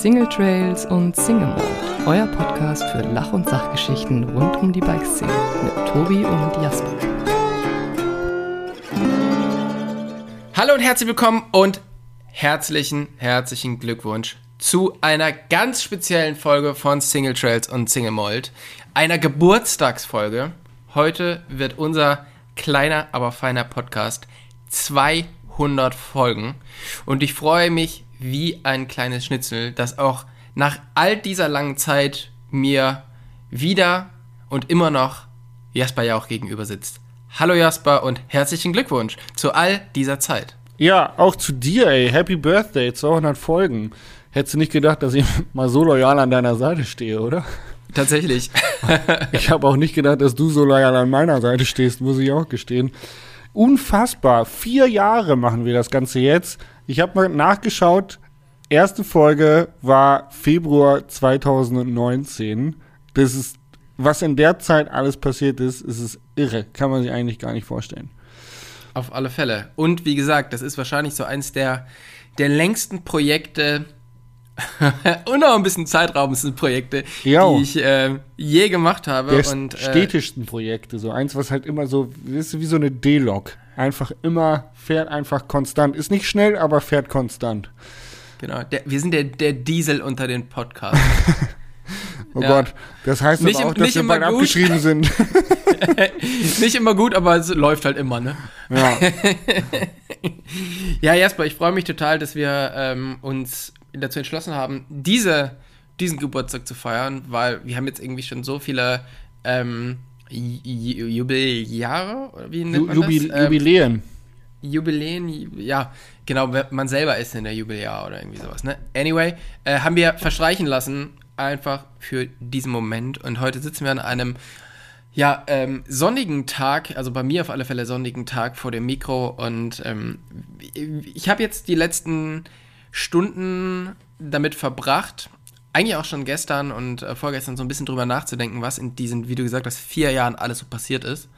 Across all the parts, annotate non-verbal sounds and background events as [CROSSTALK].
Single Trails und Single Mode, euer Podcast für Lach- und Sachgeschichten rund um die Bikeszene mit Tobi und Jasper. Hallo und herzlich willkommen und herzlichen, herzlichen Glückwunsch zu einer ganz speziellen Folge von Single Trails und Single Mold, einer Geburtstagsfolge. Heute wird unser kleiner, aber feiner Podcast 200 Folgen und ich freue mich wie ein kleines Schnitzel, dass auch nach all dieser langen Zeit mir wieder und immer noch Jasper ja auch gegenüber sitzt. Hallo Jasper und herzlichen Glückwunsch zu all dieser Zeit. Ja, auch zu dir, ey. Happy Birthday, 200 Folgen. Hättest du nicht gedacht, dass ich [LAUGHS] mal so loyal an deiner Seite stehe, oder? Tatsächlich. [LAUGHS] ich habe auch nicht gedacht, dass du so loyal an meiner Seite stehst, muss ich auch gestehen. Unfassbar. Vier Jahre machen wir das Ganze jetzt. Ich habe mal nachgeschaut. Erste Folge war Februar 2019. Das ist, was in der Zeit alles passiert ist, ist es irre. Kann man sich eigentlich gar nicht vorstellen. Auf alle Fälle. Und wie gesagt, das ist wahrscheinlich so eins der, der längsten Projekte [LAUGHS] und auch ein bisschen zeitraubendsten Projekte, Jo. die ich äh, je gemacht habe. Der und, äh, stetischsten Projekte, so eins, was halt immer so, du, wie so eine D-Log. Einfach immer, fährt einfach konstant. Ist nicht schnell, aber fährt konstant. Genau, der, wir sind der, der Diesel unter den Podcasts. [LAUGHS] Oh Ja. Gott, das heißt Nicht auch, dass wir immer bald gut. abgeschrieben [LAUGHS] sind. [LAUGHS] Nicht immer gut, aber es läuft halt immer, ne? ja. Ja, Jasper, ich freue mich total, dass wir ähm, uns dazu entschlossen haben, diese, diesen Geburtstag zu feiern, weil wir haben jetzt irgendwie schon so viele ähm, Jubeljahre, oder wie nennt man Jubil das? Ähm, Jubiläen. Jubiläen, ja, genau, man selber ist in der Jubiläar oder irgendwie sowas, ne? Anyway, äh, haben wir verstreichen lassen, einfach für diesen Moment. Und heute sitzen wir an einem, ja, ähm, sonnigen Tag, also bei mir auf alle Fälle sonnigen Tag vor dem Mikro. Und ähm, ich habe jetzt die letzten Stunden damit verbracht, eigentlich auch schon gestern und äh, vorgestern so ein bisschen drüber nachzudenken, was in diesen, wie du gesagt hast, vier Jahren alles so passiert ist.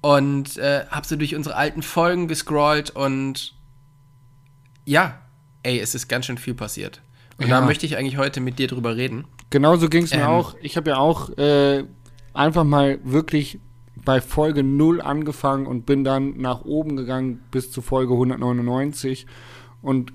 Und äh, hab so durch unsere alten Folgen gescrollt und ja, ey, es ist ganz schön viel passiert. Und Ja. da möchte ich eigentlich heute mit dir drüber reden. Genau so ging es mir Ähm. auch. Ich habe ja auch äh, einfach mal wirklich bei Folge 0 angefangen und bin dann nach oben gegangen bis zu Folge 199. Und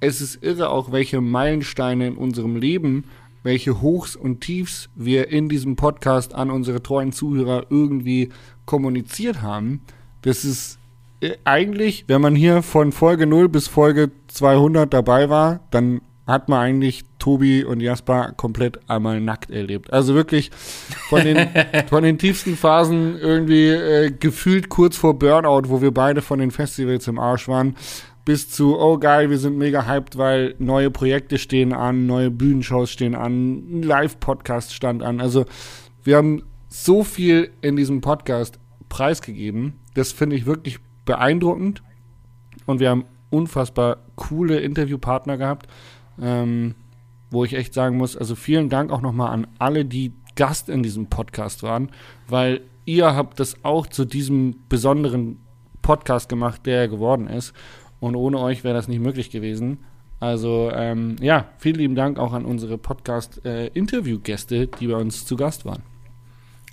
es ist irre auch, welche Meilensteine in unserem Leben, welche Hochs und Tiefs wir in diesem Podcast an unsere treuen Zuhörer irgendwie kommuniziert haben. Das ist äh, eigentlich, wenn man hier von Folge 0 bis Folge 200 dabei war, dann hat man eigentlich Tobi und Jasper komplett einmal nackt erlebt. Also wirklich von den, [LAUGHS] von den tiefsten Phasen irgendwie äh, gefühlt kurz vor Burnout, wo wir beide von den Festivals im Arsch waren, bis zu, oh geil, wir sind mega hyped, weil neue Projekte stehen an, neue Bühnenshows stehen an, ein Live-Podcast stand an. Also wir haben so viel in diesem Podcast preisgegeben. Das finde ich wirklich beeindruckend. Und wir haben unfassbar coole Interviewpartner gehabt, ähm, wo ich echt sagen muss, also vielen Dank auch nochmal an alle, die Gast in diesem Podcast waren, weil ihr habt das auch zu diesem besonderen Podcast gemacht, der er geworden ist. Und ohne euch wäre das nicht möglich gewesen. Also ähm, ja, vielen lieben Dank auch an unsere Podcast-Interviewgäste, die bei uns zu Gast waren.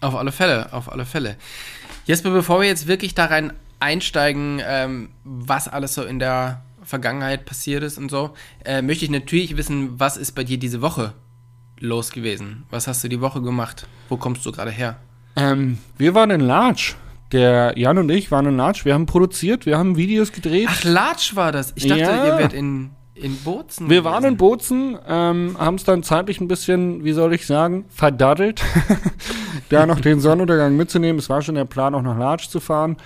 Auf alle Fälle, auf alle Fälle. Jesper, bevor wir jetzt wirklich da rein einsteigen, ähm, was alles so in der Vergangenheit passiert ist und so, äh, möchte ich natürlich wissen, was ist bei dir diese Woche los gewesen? Was hast du die Woche gemacht? Wo kommst du gerade her? Ähm, wir waren in Larch. Der Jan und ich waren in Larch. Wir haben produziert, wir haben Videos gedreht. Ach, Latsch war das. Ich dachte, Ja. ihr wärt in, in Bozen. Wir waren in. Bozen, ähm, haben es dann zeitlich ein bisschen, wie soll ich sagen, verdaddelt, [LAUGHS] da noch den Sonnenuntergang mitzunehmen. Es war schon der Plan, auch nach Larch zu fahren.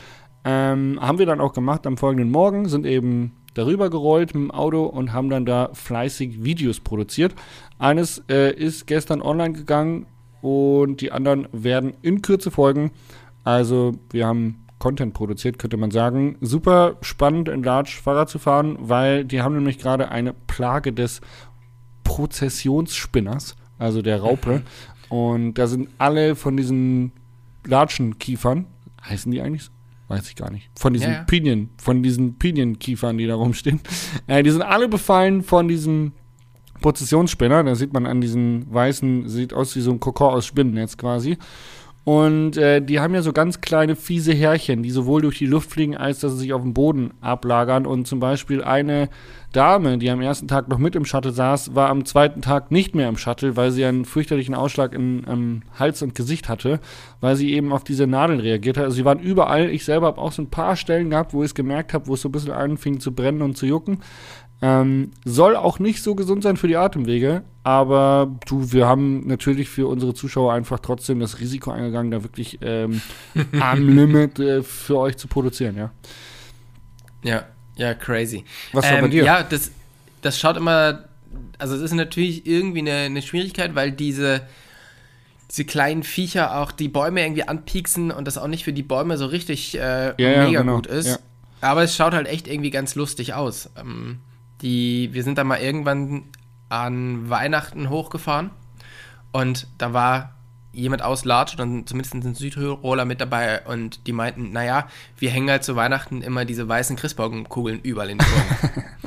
Ähm, haben wir dann auch gemacht am folgenden Morgen, sind eben darüber gerollt mit dem Auto und haben dann da fleißig Videos produziert. Eines äh, ist gestern online gegangen und die anderen werden in Kürze folgen. Also wir haben Content produziert, könnte man sagen. Super spannend in Large Fahrrad zu fahren, weil die haben nämlich gerade eine Plage des Prozessionsspinners, also der Raupe. Und da sind alle von diesen Latschenkiefern, heißen die eigentlich so? Weiß ich gar nicht. Von diesen Ja, ja. Pinien, von diesen Pinienkiefern, die da rumstehen. [LAUGHS] Äh, die sind alle befallen von diesem Prozessionsspinner. Da sieht man an diesen weißen, sieht aus wie so ein Kokon aus Spinnennetz quasi. Und äh, die haben ja so ganz kleine, fiese Härchen, die sowohl durch die Luft fliegen, als dass sie sich auf dem Boden ablagern. Und zum Beispiel eine Dame, die am ersten Tag noch mit im Shuttle saß, war am zweiten Tag nicht mehr im Shuttle, weil sie einen fürchterlichen Ausschlag in ähm, Hals und Gesicht hatte, weil sie eben auf diese Nadeln reagiert hat. Also sie waren überall. Ich selber habe auch so ein paar Stellen gehabt, wo ich es gemerkt habe, wo es so ein bisschen anfing zu brennen und zu jucken. Ähm, soll auch nicht so gesund sein für die Atemwege, aber du, wir haben natürlich für unsere Zuschauer einfach trotzdem das Risiko eingegangen, da wirklich ähm, [LAUGHS] am Limit äh, für euch zu produzieren, ja. Ja, ja, crazy. Was war bei Ähm, dir? Ja, das, das schaut immer, also es ist natürlich irgendwie eine, eine Schwierigkeit, weil diese, diese kleinen Viecher auch die Bäume irgendwie anpieksen und das auch nicht für die Bäume so richtig äh, Ja, ja, mega genau, gut ist. ja. Aber es schaut halt echt irgendwie ganz lustig aus. Ähm, die, wir sind da mal irgendwann an Weihnachten hochgefahren und da war jemand aus Larch, dann zumindest ein Südtiroler mit dabei und die meinten, naja, wir hängen halt zu Weihnachten immer diese weißen Christbaumkugeln überall in den Bäumen. [LAUGHS]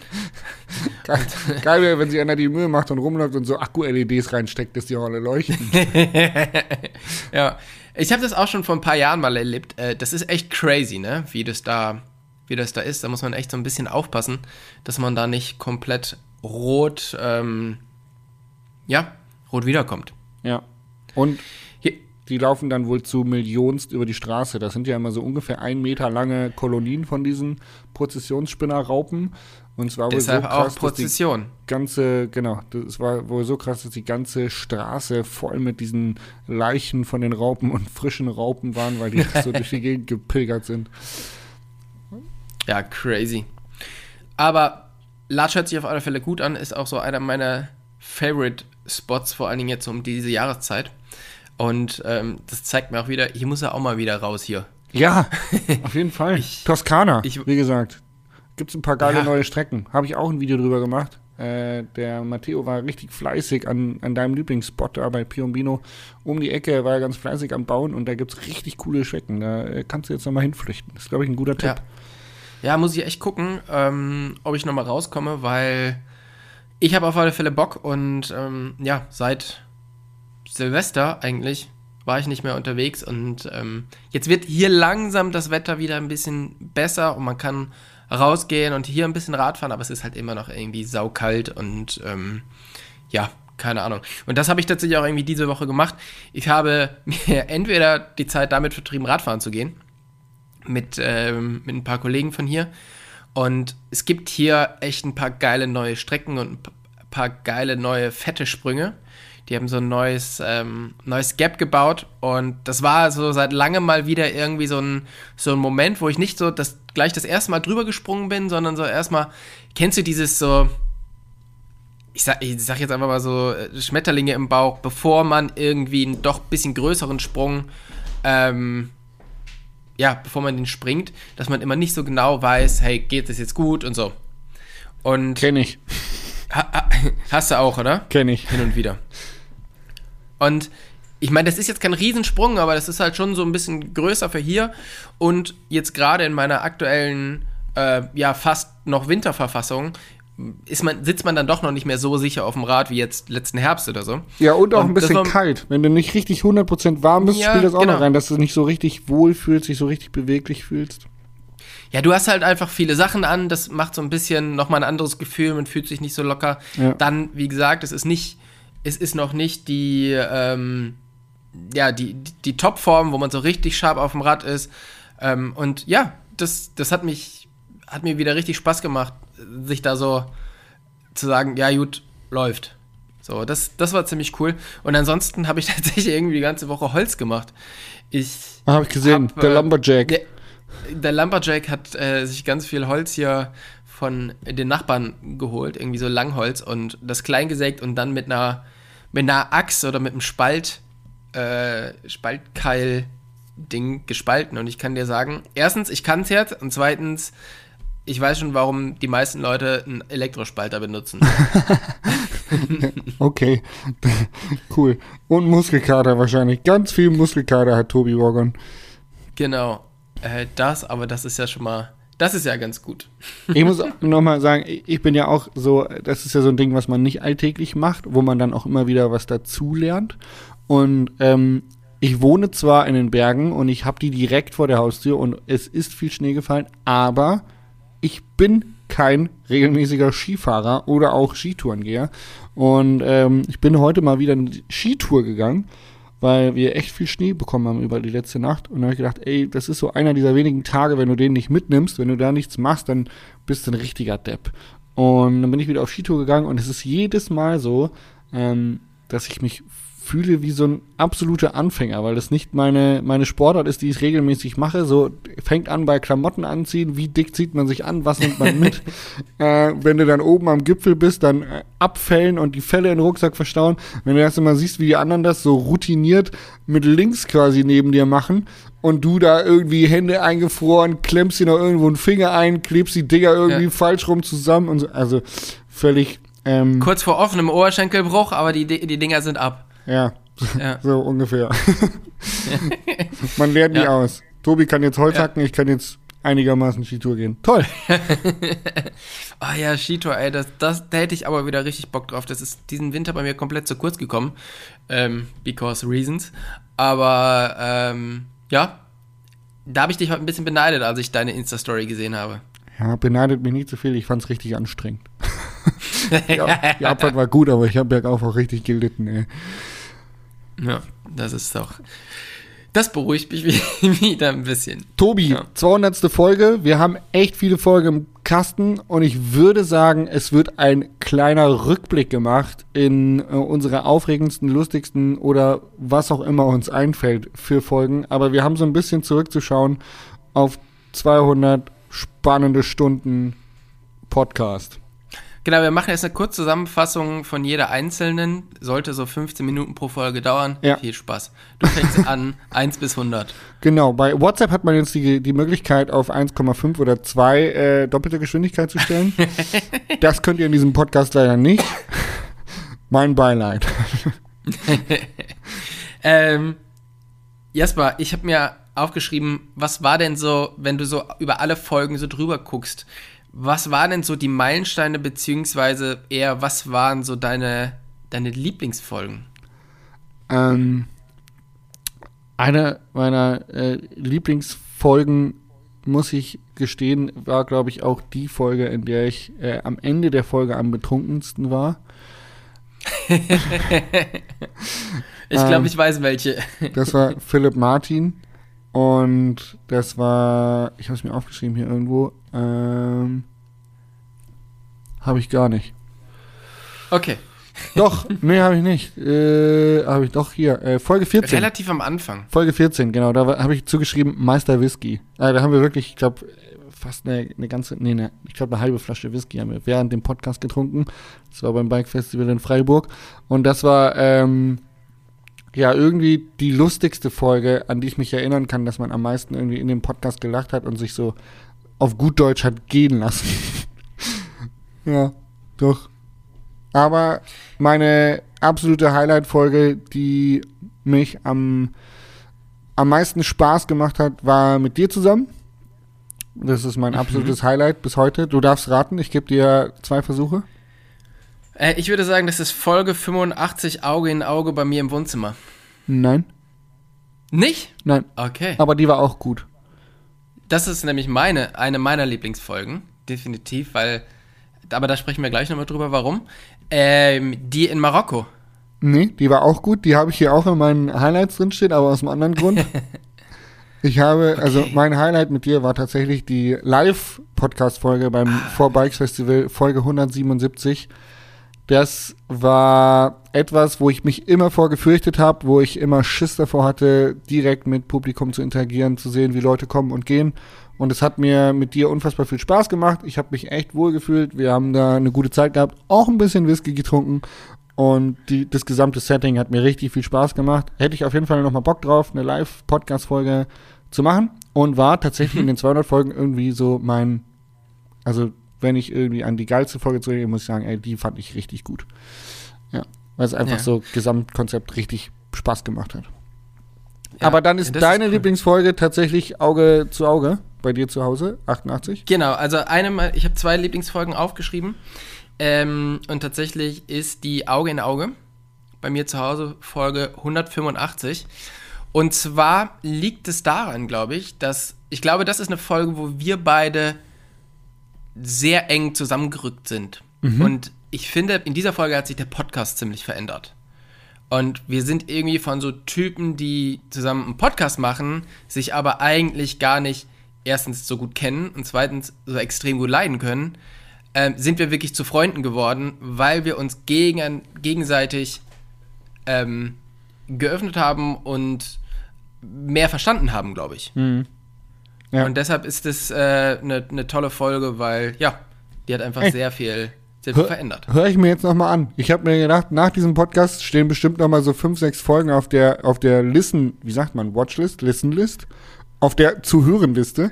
Geil, geil wäre, wenn sich einer die Mühe macht und rumläuft und so Akku-LEDs reinsteckt, dass die auch alle leuchten. [LAUGHS] ja, ich habe das auch schon vor ein paar Jahren mal erlebt. Äh, das ist echt crazy, ne? Wie das da, wie das da ist. Da muss man echt so ein bisschen aufpassen, dass man da nicht komplett rot, ähm, ja, rot wiederkommt. ja. Und die laufen dann wohl zu Millionst über die Straße. Das sind ja immer so ungefähr ein Meter lange Kolonien von diesen Prozessionsspinnerraupen. Und zwar wohl deshalb so auch krass, die Prozession. ganze, genau, das war wohl so krass, dass die ganze Straße voll mit diesen Leichen von den Raupen und frischen Raupen waren, weil die [LAUGHS] so durch die Gegend gepilgert sind. Ja, crazy. Aber Latsch hört sich auf alle Fälle gut an, ist auch so einer meiner Favorite Spots, vor allen Dingen jetzt um diese Jahreszeit. Und ähm, das zeigt mir auch wieder, hier muss er auch mal wieder raus hier. Ja, [LAUGHS] auf jeden Fall. Ich- Toskana, ich- wie gesagt. Gibt es ein paar geile Ja. neue Strecken. Habe ich auch ein Video drüber gemacht. Äh, der Matteo war richtig fleißig an, an deinem Lieblingsspot da bei Piombino. Um die Ecke war er ganz fleißig am Bauen und da gibt es richtig coole Strecken. Da äh, kannst du jetzt nochmal hinflüchten. Das ist, glaube ich, ein guter Tipp. Ja. Ja, muss ich echt gucken, ähm, ob ich nochmal rauskomme, weil ich habe auf alle Fälle Bock und ähm, ja, seit Silvester eigentlich war ich nicht mehr unterwegs und ähm, jetzt wird hier langsam das Wetter wieder ein bisschen besser und man kann rausgehen und hier ein bisschen Radfahren, aber es ist halt immer noch irgendwie saukalt und ähm, ja, keine Ahnung. Und das habe ich tatsächlich auch irgendwie diese Woche gemacht. Ich habe [LAUGHS] mir entweder die Zeit damit vertrieben, Radfahren zu gehen, mit, ähm, mit ein paar Kollegen von hier. Und es gibt hier echt ein paar geile neue Strecken und ein pa- paar geile neue fette Sprünge. Die haben so ein neues, ähm, neues Gap gebaut und das war so seit langem mal wieder irgendwie so ein, so ein Moment, wo ich nicht so das, gleich das erste Mal drüber gesprungen bin, sondern so erstmal, kennst du dieses so, ich sag, ich sag jetzt einfach mal so äh, Schmetterlinge im Bauch, bevor man irgendwie einen doch bisschen größeren Sprung, ähm, ja, bevor man den springt, dass man immer nicht so genau weiß, hey, geht das jetzt gut und so. Und Kenn ich. ha, ha, [LAUGHS] hast du auch, oder? Kenn ich. Hin und wieder. Und ich meine, das ist jetzt kein Riesensprung, aber das ist halt schon so ein bisschen größer für hier. Und jetzt gerade in meiner aktuellen, äh, ja, fast noch Winterverfassung, ist man, sitzt man dann doch noch nicht mehr so sicher auf dem Rad wie jetzt letzten Herbst oder so. Ja, und auch Und ein bisschen war- kalt. Wenn du nicht richtig 100% warm bist, Ja, spielt das auch genau. noch rein, dass du nicht so richtig wohl fühlst, dich so richtig beweglich fühlst. Ja, du hast halt einfach viele Sachen an, das macht so ein bisschen nochmal ein anderes Gefühl, man fühlt sich nicht so locker. Ja. Dann, wie gesagt, es ist nicht, es ist noch nicht die, ähm, ja, die, die, die Topform, wo man so richtig scharf auf dem Rad ist. Ähm, und ja, das, das hat mich, hat mir wieder richtig Spaß gemacht, sich da so zu sagen, ja gut, läuft. So, das, das war ziemlich cool. Und ansonsten habe ich [LAUGHS] tatsächlich irgendwie die ganze Woche Holz gemacht. Ich Ah, Hab ich gesehen. Hab, der äh, Lumberjack. der, der Lumberjack hat äh, sich ganz viel Holz hier von den Nachbarn geholt, irgendwie so Langholz und das klein gesägt und dann mit einer mit einer Axt oder mit einem Spalt äh, Spaltkeil Ding gespalten und ich kann dir sagen, erstens, ich kann es jetzt und zweitens, ich weiß schon, warum die meisten Leute einen Elektrospalter benutzen. [LAUGHS] Okay. cool. Und Muskelkater wahrscheinlich. Ganz viel Muskelkater hat Tobi Morgan. genau. Äh, das, aber das ist ja schon mal Das ist ja ganz gut. Ich muss [LAUGHS] nochmal sagen, ich bin ja auch so, das ist ja so ein Ding, was man nicht alltäglich macht, wo man dann auch immer wieder was dazu lernt. Und ähm, ich wohne zwar in den Bergen und ich habe die direkt vor der Haustür und es ist viel Schnee gefallen, aber ich bin kein regelmäßiger Skifahrer oder auch Skitourengeher. Und ähm, ich bin heute mal wieder eine Skitour gegangen weil wir echt viel Schnee bekommen haben über die letzte Nacht. Und dann habe ich gedacht, ey, das ist so einer dieser wenigen Tage, wenn du den nicht mitnimmst, wenn du da nichts machst, dann bist du ein richtiger Depp. Und dann bin ich wieder auf Skitour gegangen und es ist jedes Mal so, ähm, dass ich mich fühle wie so ein absoluter Anfänger, weil das nicht meine, meine Sportart ist, die ich regelmäßig mache. So fängt an bei Klamotten anziehen, wie dick zieht man sich an, was nimmt man mit. [LAUGHS] äh, wenn du dann oben am Gipfel bist, dann äh, abfällen und die Fälle in den Rucksack verstauen. Wenn du das immer siehst, wie die anderen das so routiniert mit links quasi neben dir machen und du da irgendwie Hände eingefroren, klemmst dir noch irgendwo einen Finger ein, klebst die Dinger irgendwie ja. falsch rum zusammen und so. Also völlig. Ähm, Kurz vor offenem Oberschenkelbruch, aber die, die Dinger sind ab. Ja, ja. [LAUGHS] so ungefähr. [LAUGHS] Man lernt nie ja. aus. Tobi kann jetzt Holz hacken, ich kann jetzt einigermaßen Skitour gehen. Toll. [LAUGHS] Ah oh ja, Skitour, ey, das, das, da hätte ich aber wieder richtig Bock drauf. Das ist diesen Winter bei mir komplett zu kurz gekommen. Ähm, because reasons. Aber ähm, ja, da habe ich dich heute ein bisschen beneidet, als ich deine Insta-Story gesehen habe. Ja, beneidet mich nicht so viel. Ich fand es richtig anstrengend. ja, die Abfahrt war gut, aber ich habe bergauf auch richtig gelitten, ey. Ja, das ist doch. Das beruhigt mich [LAUGHS] wieder ein bisschen. Tobi, ja. 200. Folge. Wir haben echt viele Folgen im Kasten und ich würde sagen, es wird ein kleiner Rückblick gemacht in äh, unsere aufregendsten, lustigsten oder was auch immer uns einfällt für Folgen. Aber wir haben so ein bisschen zurückzuschauen auf 200 spannende Stunden Podcast. Genau, wir machen jetzt eine Kurzzusammenfassung von jeder einzelnen. Sollte so 15 Minuten pro Folge dauern. Ja. Viel Spaß. Du fängst [LAUGHS] an, 1 bis 100. Genau, bei WhatsApp hat man jetzt die, die Möglichkeit, auf 1,5 oder 2 äh, doppelte Geschwindigkeit zu stellen. [LAUGHS] das könnt ihr in diesem Podcast leider nicht. mein Beileid. [LAUGHS] ähm, Jasper, ich habe mir aufgeschrieben, was war denn so, wenn du so über alle Folgen so drüber guckst, was waren denn so die Meilensteine, beziehungsweise eher, was waren so deine, deine Lieblingsfolgen? Ähm, eine meiner äh, Lieblingsfolgen, muss ich gestehen, war, glaube ich, auch die Folge, in der ich äh, am Ende der Folge am betrunkensten war. [LAUGHS] ich glaube, ähm, ich weiß welche. das war Philipp Martin. Und das war, ich habe es mir aufgeschrieben hier irgendwo, ähm, habe ich gar nicht. Okay. Doch, nee, habe ich nicht. Äh, habe ich doch hier. Äh, Folge 14. Relativ am Anfang. Folge 14, genau. Da habe ich zugeschrieben Meister Whisky. Äh, da haben wir wirklich, ich glaube, fast eine, eine, ganze, nee, eine, ich glaube, eine halbe Flasche Whisky haben wir während dem Podcast getrunken. Das war beim Bike Festival in Freiburg. Und das war, ähm, ja, irgendwie die lustigste Folge, an die ich mich erinnern kann, dass man am meisten irgendwie in dem Podcast gelacht hat und sich so auf gut Deutsch hat gehen lassen. [LAUGHS] ja, doch. Aber meine absolute Highlight-Folge, die mich am, am meisten Spaß gemacht hat, war mit dir zusammen. Das ist mein mhm. absolutes Highlight bis heute. Du darfst raten, ich gebe dir zwei Versuche. Äh, ich würde sagen, das ist Folge 85 Auge in Auge bei mir im Wohnzimmer. Nein. Nicht? Nein. Okay. Aber die war auch gut. Das ist nämlich meine, eine meiner Lieblingsfolgen, definitiv, weil, aber da sprechen wir gleich nochmal drüber, warum. Ähm, die in Marokko. Nee, die war auch gut. Die habe ich hier auch in meinen Highlights drinstehen, aber aus einem anderen Grund. [LAUGHS] ich habe, also okay. also mein Highlight mit dir war tatsächlich die Live-Podcast-Folge beim ah. Four Bikes Festival, Folge 177. Das war etwas, wo ich mich immer vor gefürchtet habe, wo ich immer Schiss davor hatte, direkt mit Publikum zu interagieren, zu sehen, wie Leute kommen und gehen. Und es hat mir mit dir unfassbar viel Spaß gemacht. Ich habe mich echt wohl gefühlt. Wir haben da eine gute Zeit gehabt, auch ein bisschen Whisky getrunken. Und die, das gesamte Setting hat mir richtig viel Spaß gemacht. Hätte ich auf jeden Fall nochmal Bock drauf, eine Live-Podcast-Folge zu machen. Und war tatsächlich in den [LAUGHS] 200 Folgen irgendwie so mein, also wenn ich irgendwie an die geilste Folge zurückgehe, muss ich sagen, ey, die fand ich richtig gut. Ja, weil es einfach ja. so Gesamtkonzept richtig Spaß gemacht hat. Ja, Aber dann ist deine cool. Lieblingsfolge tatsächlich Auge zu Auge bei dir zu Hause, 88. Genau, also eine, mal- ich habe zwei Lieblingsfolgen aufgeschrieben. Ähm, und tatsächlich ist die Auge in Auge bei mir zu Hause Folge 185. Und zwar liegt es daran, glaube ich, dass ich glaube, das ist eine Folge, wo wir beide sehr eng zusammengerückt sind. Und ich finde, in dieser Folge hat sich der Podcast ziemlich verändert. Und wir sind irgendwie von so Typen, die zusammen einen Podcast machen, sich aber eigentlich gar nicht erstens so gut kennen und zweitens so extrem gut leiden können, ähm, sind wir wirklich zu Freunden geworden, weil wir uns gegen, gegenseitig ähm, geöffnet haben und mehr verstanden haben, glaube ich. Ja. Und deshalb ist es eine äh, ne- ne tolle Folge, weil, ja, die hat einfach Ey. sehr viel, sehr viel Hör- verändert. Höre ich mir jetzt nochmal an. Ich habe mir gedacht, nach diesem Podcast stehen bestimmt nochmal so fünf, sechs Folgen auf der, auf der Listen, wie sagt man, Watchlist, Listenlist, auf der Zuhörenliste.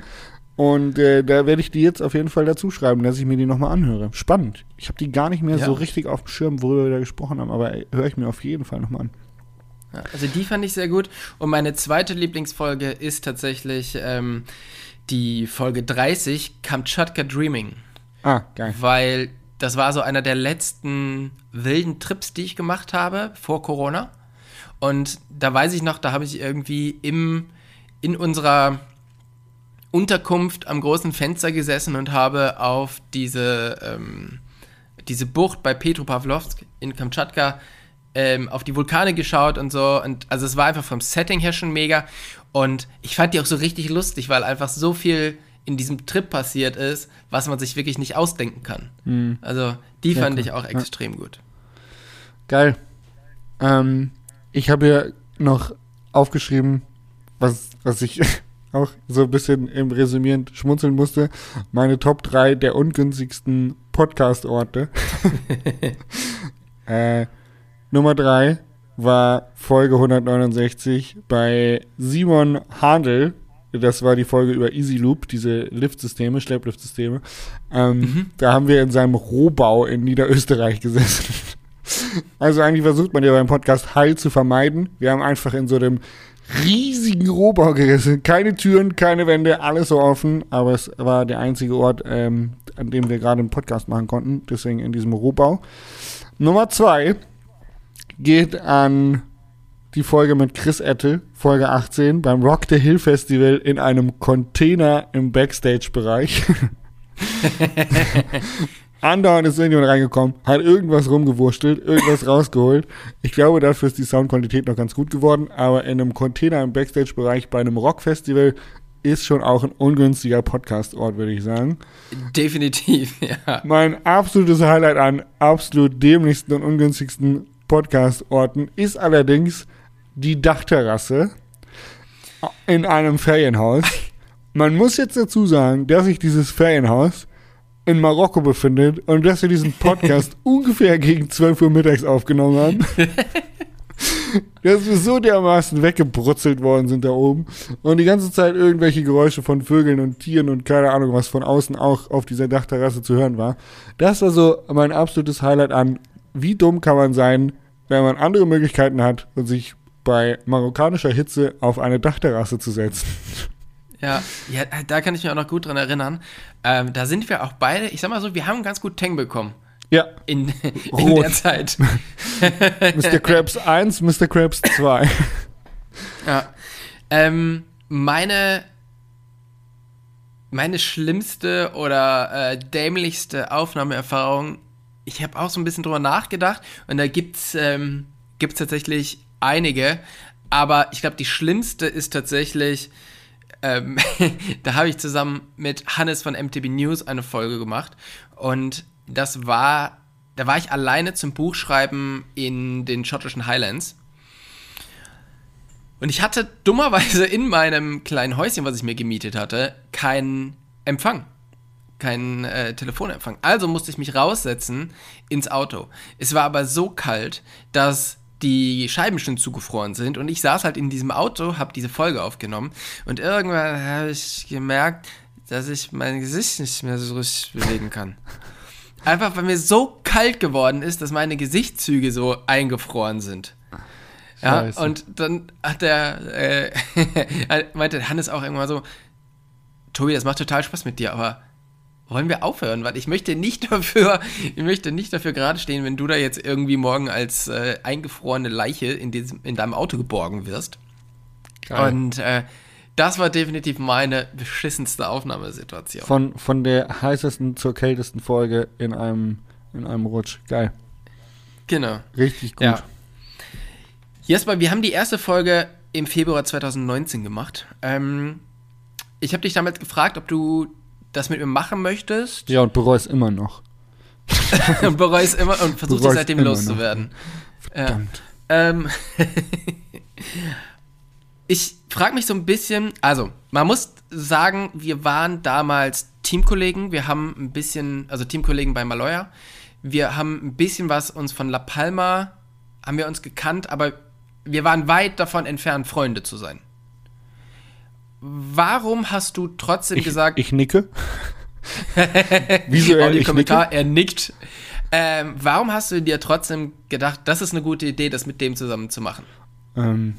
Und äh, da werde ich die jetzt auf jeden Fall dazu schreiben, dass ich mir die nochmal anhöre. Spannend. Ich habe die gar nicht mehr Ja. so richtig auf dem Schirm, worüber wir da gesprochen haben, aber höre ich mir auf jeden Fall nochmal an. Ja, also die fand ich sehr gut. Und meine zweite Lieblingsfolge ist tatsächlich ähm, die Folge 30, Kamtschatka Dreaming. Ah, geil. Weil das war so einer der letzten wilden Trips, die ich gemacht habe vor Corona. Und da weiß ich noch, da habe ich irgendwie im, in unserer Unterkunft am großen Fenster gesessen und habe auf diese, ähm, diese Bucht bei Petropavlovsk in Kamtschatka ähm, auf die Vulkane geschaut und so. Und also es war einfach vom Setting her schon mega. Und ich fand die auch so richtig lustig, weil einfach so viel in diesem Trip passiert ist, was man sich wirklich nicht ausdenken kann. Also die Sehr fand cool. ich auch Ja. extrem gut. Geil. Ähm, ich habe hier noch aufgeschrieben, was, was ich [LAUGHS] auch so ein bisschen im Resümierend schmunzeln musste. Meine Top 3 der ungünstigsten Podcast-Orte. [LAUGHS] äh, Nummer 3 war Folge 169 bei Simon Handel. Das war die Folge über Easy Loop, diese Liftsysteme, Schleppliftsysteme. Ähm, Da haben wir in seinem Rohbau in Niederösterreich gesessen. [LAUGHS] Also eigentlich versucht man ja beim Podcast Heil zu vermeiden. Wir haben einfach in so einem riesigen Rohbau gerissen. Keine Türen, keine Wände, alles so offen. Aber es war der einzige Ort, ähm, an dem wir gerade einen Podcast machen konnten. Deswegen in diesem Rohbau. Nummer zwei geht an die Folge mit Chris Ettel, Folge 18, beim Rock the Hill Festival in einem Container im Backstage-Bereich. [LAUGHS] Andauernd ist irgendjemand reingekommen, hat irgendwas rumgewurstelt, irgendwas rausgeholt. Ich glaube, dafür ist die Soundqualität noch ganz gut geworden, aber in einem Container im Backstage-Bereich bei einem Rockfestival ist schon auch ein ungünstiger Podcast-Ort, würde ich sagen. Definitiv, [LAUGHS] ja. Mein absolutes Highlight an absolut dämlichsten und ungünstigsten Podcast-Orten ist allerdings die Dachterrasse in einem Ferienhaus. Man muss jetzt dazu sagen, dass sich dieses Ferienhaus in Marokko befindet und dass wir diesen Podcast [LAUGHS] ungefähr gegen 12 Uhr mittags aufgenommen haben. [LAUGHS] dass wir so dermaßen weggebrutzelt worden sind da oben und die ganze Zeit irgendwelche Geräusche von Vögeln und Tieren und keine Ahnung was von außen auch auf dieser Dachterrasse zu hören war. Das war so mein absolutes Highlight an, wie dumm kann man sein, wenn man andere Möglichkeiten hat sich bei marokkanischer Hitze auf eine Dachterrasse zu setzen. Ja, ja, da kann ich mich auch noch gut dran erinnern. Ähm, da sind wir auch beide, ich sag mal so, wir haben ganz gut Tang bekommen Ja, in, in der Zeit. Mr. Krabs 1, Mr. Krabs 2. Ja. Ähm, meine, meine schlimmste oder äh, dämlichste Aufnahmeerfahrung, ich habe auch so ein bisschen drüber nachgedacht und da gibt's ähm, gibt's tatsächlich einige, aber ich glaube, die schlimmste ist tatsächlich, ähm, [LAUGHS] da habe ich zusammen mit Hannes von MTB News eine Folge gemacht und das war, da war ich alleine zum Buchschreiben in den schottischen Highlands. Und ich hatte dummerweise in meinem kleinen Häuschen, was ich mir gemietet hatte, keinen Empfang. Keinen äh, Telefonempfang. Also musste ich mich raussetzen ins Auto. Es war aber so kalt, dass die Scheiben schon zugefroren sind und ich saß halt in diesem Auto, habe diese Folge aufgenommen und irgendwann habe ich gemerkt, dass ich mein Gesicht nicht mehr so richtig bewegen kann. [LAUGHS] Einfach weil mir so kalt geworden ist, dass meine Gesichtszüge so eingefroren sind. Ja, und dann hat der, äh, [LAUGHS] meinte Hannes auch irgendwann so, Tobi, das macht total Spaß mit dir, aber wollen wir aufhören? Weil ich möchte nicht [LAUGHS] dafür, ich möchte nicht dafür gerade stehen, wenn du da jetzt irgendwie morgen als äh, eingefrorene Leiche in, diesem, in deinem Auto geborgen wirst. Geil. Und äh, das war definitiv meine beschissenste Aufnahmesituation. Von, von der heißesten zur kältesten Folge in einem, in einem Rutsch. Geil. genau. Richtig gut. Ja. Jesper, wir haben die erste Folge im Februar 2019 gemacht. Ähm, ich habe dich damals gefragt, ob du das mit mir machen möchtest. Ja, und bereue es immer noch. [LAUGHS] und bereust immer und versuchst dich seitdem loszuwerden. Ja. Ähm, [LAUGHS] ich frage mich so ein bisschen, also man muss sagen, wir waren damals Teamkollegen, wir haben ein bisschen, also Teamkollegen bei Maloya, wir haben ein bisschen was uns von La Palma, haben wir uns gekannt, aber wir waren weit davon entfernt, Freunde zu sein. Warum hast du trotzdem Ich, gesagt, ich nicke. [LAUGHS] Visuell, ich nicke. Kommentar, er nickt. Ähm, warum hast du dir trotzdem gedacht, das ist eine gute Idee, das mit dem zusammen zu machen? Ähm,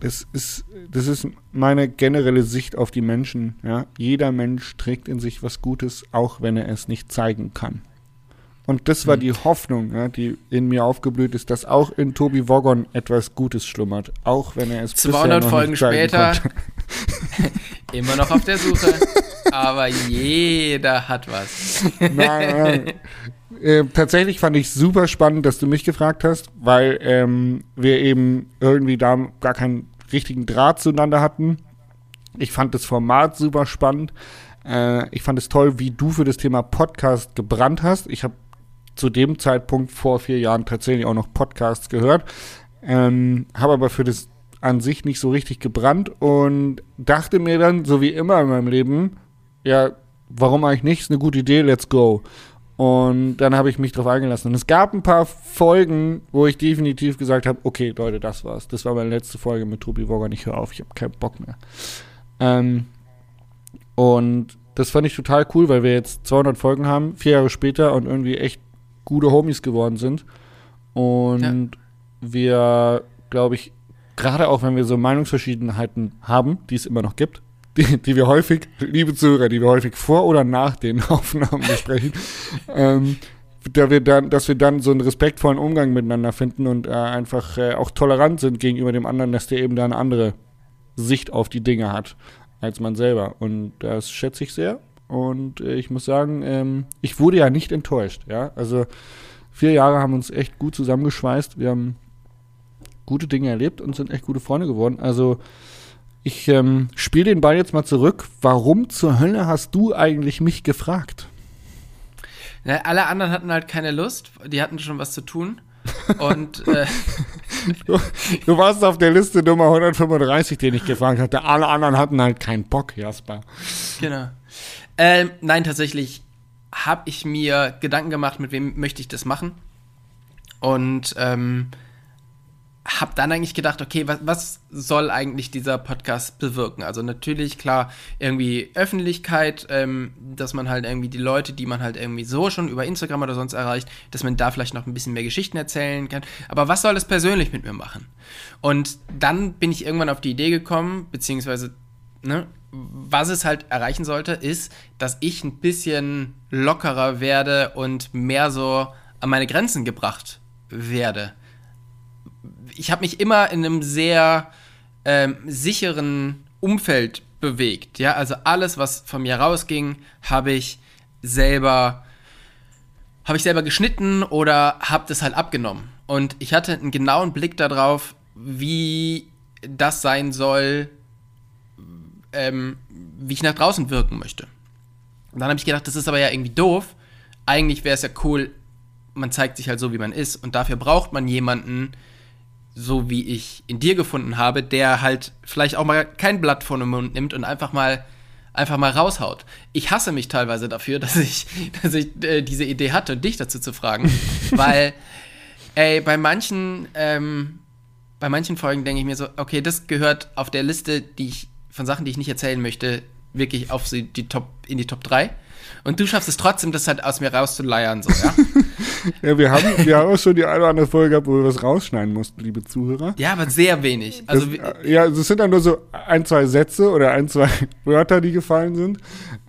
das ist, das ist meine generelle Sicht auf die Menschen. Ja? Jeder Mensch trägt in sich was Gutes, auch wenn er es nicht zeigen kann. Und das war Mhm. die Hoffnung, ja, die in mir aufgeblüht ist, dass auch in Tobi Woggon etwas Gutes schlummert, auch wenn er es 200 bisher noch Folgen nicht zeigen später. konnte. [LAUGHS] Immer noch auf der Suche. aber jeder hat was. Nein, nein. Äh, tatsächlich fand ich super spannend, dass du mich gefragt hast, weil ähm, wir eben irgendwie da gar keinen richtigen Draht zueinander hatten. Ich fand das Format super spannend. Äh, ich fand es toll, wie du für das Thema Podcast gebrannt hast. Ich habe zu dem Zeitpunkt vor vier Jahren tatsächlich auch noch Podcasts gehört, ähm, habe aber für das an sich nicht so richtig gebrannt und dachte mir dann, so wie immer in meinem Leben, ja, warum eigentlich nicht? Ist eine gute Idee, let's go. Und dann habe ich mich drauf eingelassen. Und es gab ein paar Folgen, wo ich definitiv gesagt habe, okay, Leute, das war's. Das war meine letzte Folge mit Tobi Wogger. Ich höre auf, ich habe keinen Bock mehr. Ähm, und das fand ich total cool, weil wir jetzt 200 Folgen haben, vier Jahre später und irgendwie echt gute Homies geworden sind. Und wir, glaube ich, gerade auch wenn wir so Meinungsverschiedenheiten haben, die es immer noch gibt, die, die wir häufig, liebe Zuhörer, die wir häufig vor oder nach den [LAUGHS] Aufnahmen besprechen, ähm, da wir dann, dass wir dann so einen respektvollen Umgang miteinander finden und äh, einfach äh, auch tolerant sind gegenüber dem anderen, dass der eben da eine andere Sicht auf die Dinge hat als man selber. Und das schätze ich sehr. Und äh, ich muss sagen, ähm, ich wurde ja nicht enttäuscht. Ja, also vier Jahre haben uns echt gut zusammengeschweißt. Wir haben gute Dinge erlebt und sind echt gute Freunde geworden. Also ich ähm, spiele den Ball jetzt mal zurück. Warum zur Hölle hast du eigentlich mich gefragt? Na, alle anderen hatten halt keine Lust, die hatten schon was zu tun. Und äh, [LAUGHS] Du, du warst auf der Liste Nummer 135, den ich gefragt hatte. Alle anderen hatten halt keinen Bock, Jasper. genau. Ähm, nein, tatsächlich habe ich mir Gedanken gemacht, mit wem möchte ich das machen. Und ähm, habe dann eigentlich gedacht, okay, was, was soll eigentlich dieser Podcast bewirken? Also natürlich, klar, irgendwie Öffentlichkeit, ähm, dass man halt irgendwie die Leute, die man halt irgendwie so schon über Instagram oder sonst erreicht, dass man da vielleicht noch ein bisschen mehr Geschichten erzählen kann. Aber was soll das persönlich mit mir machen? Und dann bin ich irgendwann auf die Idee gekommen, beziehungsweise, ne, was es halt erreichen sollte, ist, dass ich ein bisschen lockerer werde und mehr so an meine Grenzen gebracht werde ich habe mich immer in einem sehr ähm, sicheren Umfeld bewegt. Ja, also alles, was von mir rausging, habe ich selber habe ich selber geschnitten oder habe das halt abgenommen. Und ich hatte einen genauen Blick darauf, wie das sein soll, ähm, wie ich nach draußen wirken möchte. Und dann habe ich gedacht, das ist aber ja irgendwie doof. Eigentlich wäre es ja cool, man zeigt sich halt so, wie man ist. Und dafür braucht man jemanden, so wie ich in dir gefunden habe, der halt vielleicht auch mal kein Blatt vor den Mund nimmt und einfach mal einfach mal raushaut. Ich hasse mich teilweise dafür, dass ich, [LAUGHS] dass ich äh, diese Idee hatte, dich dazu zu fragen, [LAUGHS] weil ey, bei manchen ähm, bei manchen Folgen denke ich mir so, okay, das gehört auf der Liste, die ich von Sachen, die ich nicht erzählen möchte, wirklich auf die, Top in die Top 3 und du schaffst es trotzdem, das halt aus mir rauszuleiern so, ja? [LAUGHS] Ja, wir haben, wir haben auch schon die eine oder andere Folge gehabt, wo wir was rausschneiden mussten, liebe Zuhörer. Ja, aber sehr wenig. Also, das, äh, ja, also es sind dann nur so ein, zwei Sätze oder ein, zwei [LAUGHS] Wörter, die gefallen sind.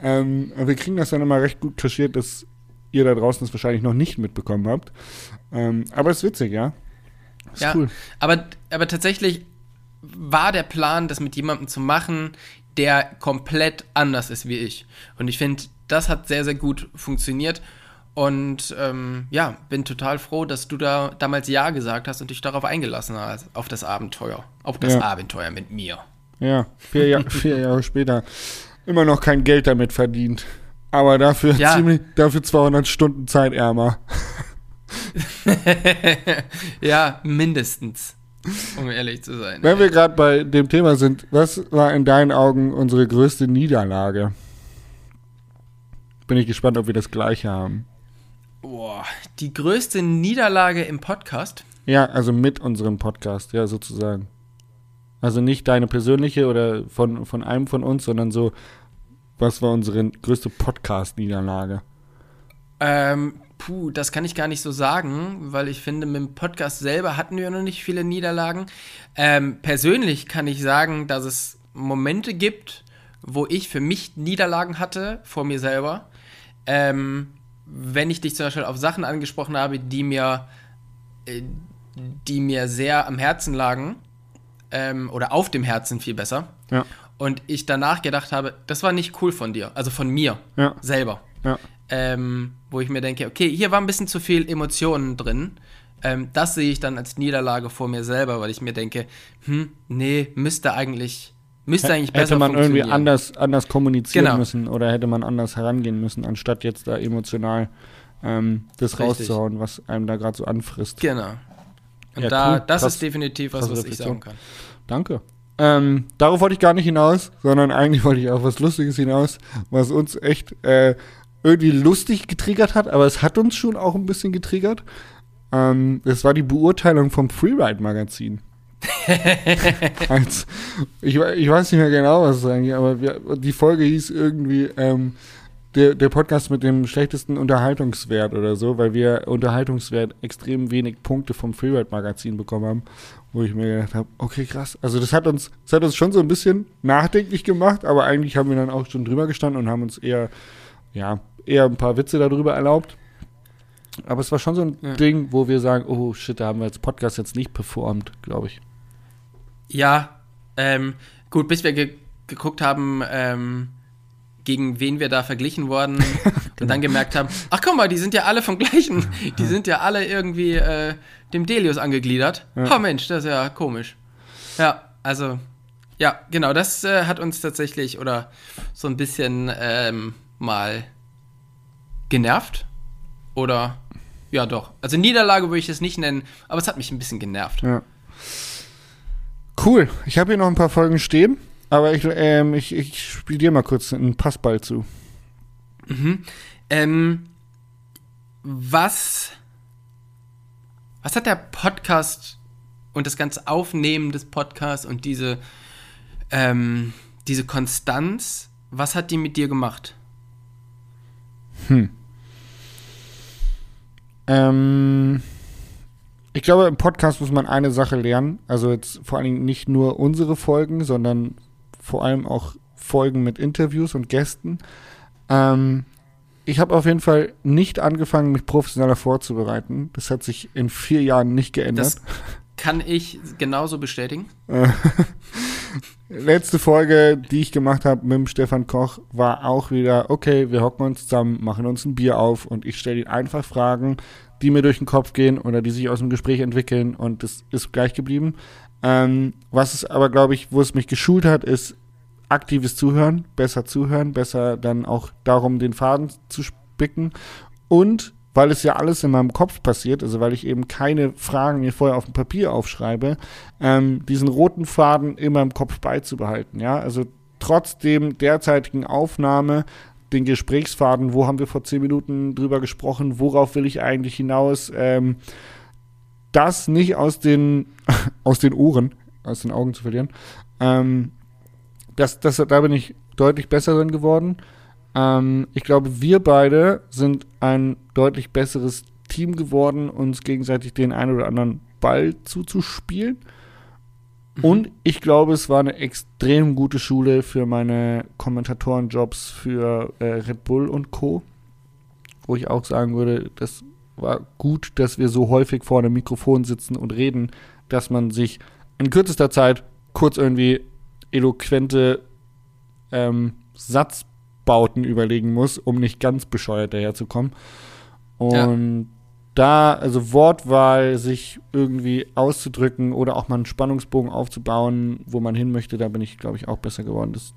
Ähm, aber wir kriegen das dann immer recht gut kaschiert, dass ihr da draußen das wahrscheinlich noch nicht mitbekommen habt. Ähm, aber ist witzig, ja. Ist Ja. cool. aber, aber tatsächlich war der Plan, das mit jemandem zu machen, der komplett anders ist wie ich. Und ich finde, das hat sehr, sehr gut funktioniert. Und ähm, ja, bin total froh, dass du da damals Ja gesagt hast und dich darauf eingelassen hast, auf das Abenteuer. Auf das Ja. Abenteuer mit mir. Ja, vier, Jahr, [LAUGHS] vier Jahre später immer noch kein Geld damit verdient. Aber dafür, Ja. ziemlich, dafür 200 Stunden zeitärmer. [LAUGHS] ja, mindestens. Um ehrlich zu sein. Wenn wir gerade bei dem Thema sind, was war in deinen Augen unsere größte Niederlage? Bin ich gespannt, ob wir das gleiche haben. Boah, die größte Niederlage im Podcast. Ja, also mit unserem Podcast, ja, sozusagen. Also nicht deine persönliche oder von, von einem von uns, sondern so, was war unsere größte Podcast-Niederlage? Ähm, puh, das kann ich gar nicht so sagen, weil ich finde, mit dem Podcast selber hatten wir noch nicht viele Niederlagen. Ähm, persönlich kann ich sagen, dass es Momente gibt, wo ich für mich Niederlagen hatte vor mir selber. Ähm, wenn ich dich zum Beispiel auf Sachen angesprochen habe, die mir, äh, die mir sehr am Herzen lagen, ähm, oder auf dem Herzen viel besser. Ja, Und ich danach gedacht habe, das war nicht cool von dir, also von mir ja, selber ja. ähm, wo ich mir denke, okay, hier war ein bisschen zu viel Emotionen drin. Ähm, das sehe ich dann als Niederlage vor mir selber, weil ich mir denke, hm, nee, müsste eigentlich, müsste eigentlich besser Hätte man irgendwie anders, anders kommunizieren Genau. müssen oder hätte man anders herangehen müssen, anstatt jetzt da emotional ähm, das Richtig. rauszuhauen, was einem da gerade so anfrisst. Genau. Und Ja, da, cool. das Krass. ist definitiv was, was ich sagen kann. Danke. Ähm, darauf wollte ich gar nicht hinaus, sondern eigentlich wollte ich auf was Lustiges hinaus, was uns echt äh, irgendwie lustig getriggert hat, aber es hat uns schon auch ein bisschen getriggert. Ähm, das war die Beurteilung vom Freeride-Magazin. [LAUGHS] Als, ich, ich weiß nicht mehr genau, was es eigentlich, aber wir, die Folge hieß irgendwie ähm, der, der Podcast mit dem schlechtesten Unterhaltungswert oder so, weil wir Unterhaltungswert extrem wenig Punkte vom Freeride-Magazin bekommen haben, wo ich mir gedacht habe, okay, krass. Also das hat uns, das hat uns schon so ein bisschen nachdenklich gemacht, aber eigentlich haben wir dann auch schon drüber gestanden und haben uns eher, ja, eher ein paar Witze darüber erlaubt. Aber es war schon so ein Ja. Ding, wo wir sagen, oh shit, da haben wir als Podcast jetzt nicht performt, glaube ich. Ja, ähm, gut, bis wir ge geguckt haben, ähm, gegen wen wir da verglichen wurden [LAUGHS] und dann gemerkt haben, ach guck mal, die sind ja alle vom gleichen, die sind ja alle irgendwie äh, dem Delius angegliedert. Ja. Oh Mensch, das ist ja komisch. Ja, also, ja, genau, das äh, hat uns tatsächlich oder so ein bisschen ähm, mal genervt. Oder, ja doch. Also Niederlage würde ich es nicht nennen, aber es hat mich ein bisschen genervt. Ja. Cool. Ich habe hier noch ein paar Folgen stehen, aber ich, ähm, ich, ich spiele dir mal kurz einen Passball zu. Mhm. Ähm, was, was hat der Podcast und das ganze Aufnehmen des Podcasts und diese, ähm, diese Konstanz, was hat die mit dir gemacht? Ähm, ich glaube, im Podcast muss man eine Sache lernen. Also jetzt vor allen Dingen nicht nur unsere Folgen, sondern vor allem auch Folgen mit Interviews und Gästen. Ähm, ich habe auf jeden Fall nicht angefangen, mich professioneller vorzubereiten. Das hat sich in vier Jahren nicht geändert. Das kann ich genauso bestätigen. Äh, [LAUGHS] Letzte Folge, die ich gemacht habe mit dem Stefan Koch, war auch wieder, okay, wir hocken uns zusammen, machen uns ein Bier auf und ich stelle ihm einfach Fragen, die mir durch den Kopf gehen oder die sich aus dem Gespräch entwickeln und das ist gleich geblieben. Ähm, was es aber, glaube ich, wo es mich geschult hat, ist aktives Zuhören, besser zuhören, besser dann auch darum, den Faden zu spicken und weil es ja alles in meinem Kopf passiert, also weil ich eben keine Fragen mir vorher auf dem Papier aufschreibe, ähm, diesen roten Faden immer im Kopf beizubehalten. Ja, also trotz dem derzeitigen Aufnahme den Gesprächsfaden, wo haben wir vor zehn Minuten drüber gesprochen, worauf will ich eigentlich hinaus, ähm, das nicht aus den, [LAUGHS] aus den Ohren, aus den Augen zu verlieren. Ähm, das, das, da bin ich deutlich besser drin geworden. Ähm, ich glaube, wir beide sind ein deutlich besseres Team geworden, uns gegenseitig den einen oder anderen Ball zuzuspielen. Mhm. Und ich glaube, es war eine extrem gute Schule für meine Kommentatorenjobs für äh, Red Bull und Co. Wo ich auch sagen würde, das war gut, dass wir so häufig vor einem Mikrofon sitzen und reden, dass man sich in kürzester Zeit kurz irgendwie eloquente ähm, Satzbauten überlegen muss, um nicht ganz bescheuert daherzukommen. Und da, also Wortwahl, sich irgendwie auszudrücken oder auch mal einen Spannungsbogen aufzubauen, wo man hin möchte, da bin ich, glaube ich, auch besser geworden. Das,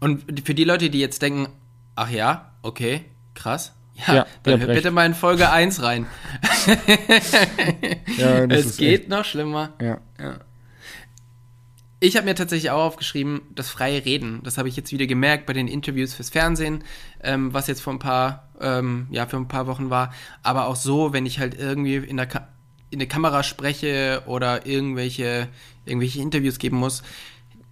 Und für die Leute, die jetzt denken, ach ja, okay, krass. Ja, Ja, dann hört recht. bitte mal in Folge 1 rein. [LAUGHS] ja, das es geht echt- noch schlimmer. Ja. Ja. Ich habe mir tatsächlich auch aufgeschrieben, das freie Reden. Das habe ich jetzt wieder gemerkt bei den Interviews fürs Fernsehen, ähm, was jetzt vor ein paar, ähm, ja, für ein paar Wochen war. Aber auch so, wenn ich halt irgendwie in der, Ka in der Kamera spreche oder irgendwelche, irgendwelche Interviews geben muss,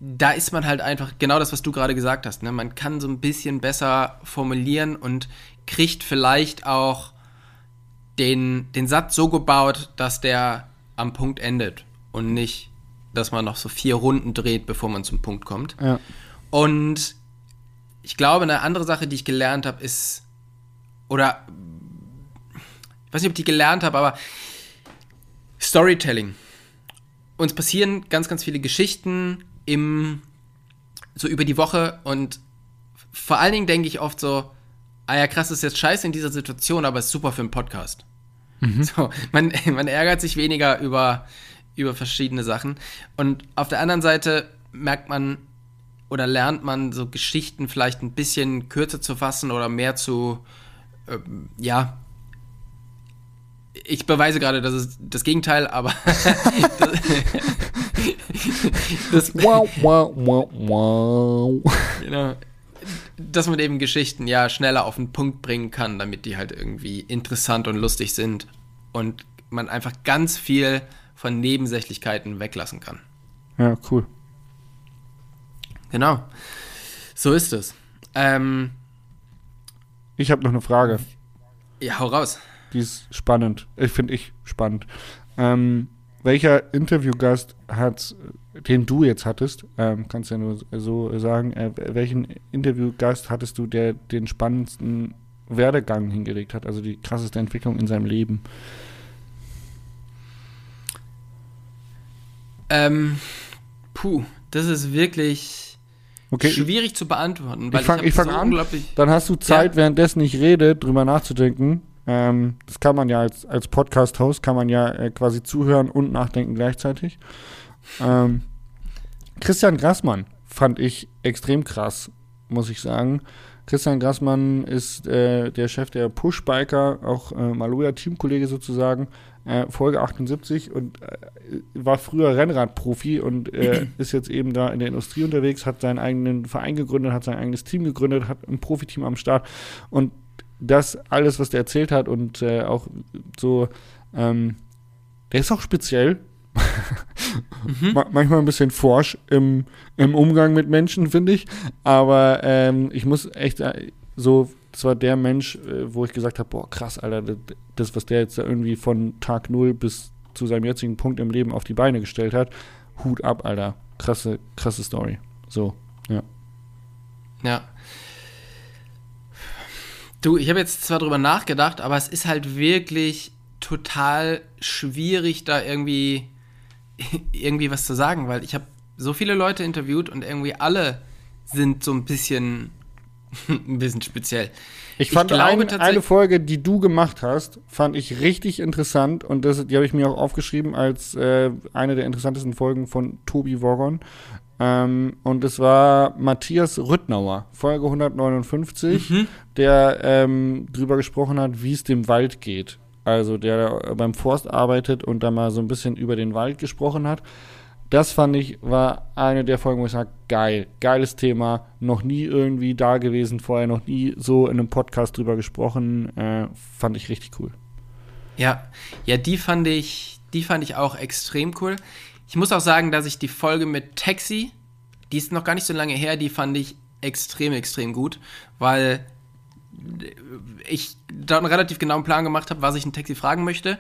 da ist man halt einfach genau das, was du gerade gesagt hast. Ne? Man kann so ein bisschen besser formulieren und kriegt vielleicht auch den, den Satz so gebaut, dass der am Punkt endet und nicht, dass man noch so vier Runden dreht, bevor man zum Punkt kommt. Ja. Und ich glaube, eine andere Sache, die ich gelernt habe, ist, oder ich weiß nicht, ob ich die gelernt habe, aber Storytelling. Uns passieren ganz, ganz viele Geschichten im, so über die Woche und vor allen Dingen denke ich oft so, ah ja, krass, ist jetzt scheiße in dieser Situation, aber ist super für einen Podcast. So, man, [LAUGHS] man ärgert sich weniger über, über verschiedene Sachen. Und auf der anderen Seite merkt man oder lernt man so Geschichten vielleicht ein bisschen kürzer zu fassen oder mehr zu, ähm, ja, ich beweise gerade, das ist das Gegenteil, aber [LAUGHS] das, Wow, wow, wow, wow. Genau. Dass man eben Geschichten ja schneller auf den Punkt bringen kann, damit die halt irgendwie interessant und lustig sind und man einfach ganz viel von Nebensächlichkeiten weglassen kann. Ja, cool. Genau. So ist es. Ähm, Ich habe noch eine Frage. ja, hau raus. Die ist spannend. Ich finde ich spannend. Ähm, welcher Interviewgast hat, den du jetzt hattest, ähm, kannst ja nur so sagen, äh, welchen Interviewgast hattest du, der den spannendsten Werdegang hingelegt hat, also die krasseste Entwicklung in seinem Leben? Ähm, puh, das ist wirklich Okay, schwierig zu beantworten, weil ich fang- hab ich fang so an. dann hast du Zeit, währenddessen ich rede, drüber nachzudenken. Ähm, das kann man ja als, als Podcast-Host, kann man ja äh, quasi zuhören und nachdenken gleichzeitig. Ähm, Christian Grassmann fand ich extrem krass, muss ich sagen. Christian Grassmann ist äh, der Chef der Pushbiker, auch äh, Maloja-Teamkollege sozusagen, äh, Folge 78 und äh, war früher Rennradprofi und äh, [CLEARS THROAT] ist jetzt eben da in der Industrie unterwegs, hat seinen eigenen Verein gegründet, hat sein eigenes Team gegründet, hat ein Profiteam am Start. Und das alles, was der erzählt hat und äh, auch so, ähm, der ist auch speziell, Ma manchmal ein bisschen forsch im, im Umgang mit Menschen, finde ich. Aber ähm, ich muss echt äh, so, das war der Mensch, äh, wo ich gesagt habe, boah, krass, Alter, das, was der jetzt da irgendwie von Tag null bis zu seinem jetzigen Punkt im Leben auf die Beine gestellt hat, Hut ab, Alter. Krasse, krasse Story. So, ja. Ja. Du, ich habe jetzt zwar drüber nachgedacht, aber es ist halt wirklich total schwierig, da irgendwie, [LAUGHS] irgendwie was zu sagen, weil ich habe so viele Leute interviewt und irgendwie alle sind so ein bisschen, [LAUGHS] ein bisschen speziell. Ich fand glaube ein, eine Folge, die du gemacht hast, fand ich richtig interessant und das, die habe ich mir auch aufgeschrieben als äh, eine der interessantesten Folgen von Tobi Wogon. Ähm, und es war Matthias Rüttnauer, Folge 159, der ähm, drüber gesprochen hat, wie es dem Wald geht. Also der beim Forst arbeitet und da mal so ein bisschen über den Wald gesprochen hat. Das fand ich, war eine der Folgen, wo ich sage, geil, geiles Thema, noch nie irgendwie da gewesen, vorher noch nie so in einem Podcast drüber gesprochen, äh, fand ich richtig cool. Ja, ja, die fand ich, die fand ich auch extrem cool. Ich muss auch sagen, dass ich die Folge mit Taxi, die ist noch gar nicht so lange her, die fand ich extrem, extrem gut, weil ich da einen relativ genauen Plan gemacht habe, was ich in Taxi fragen möchte.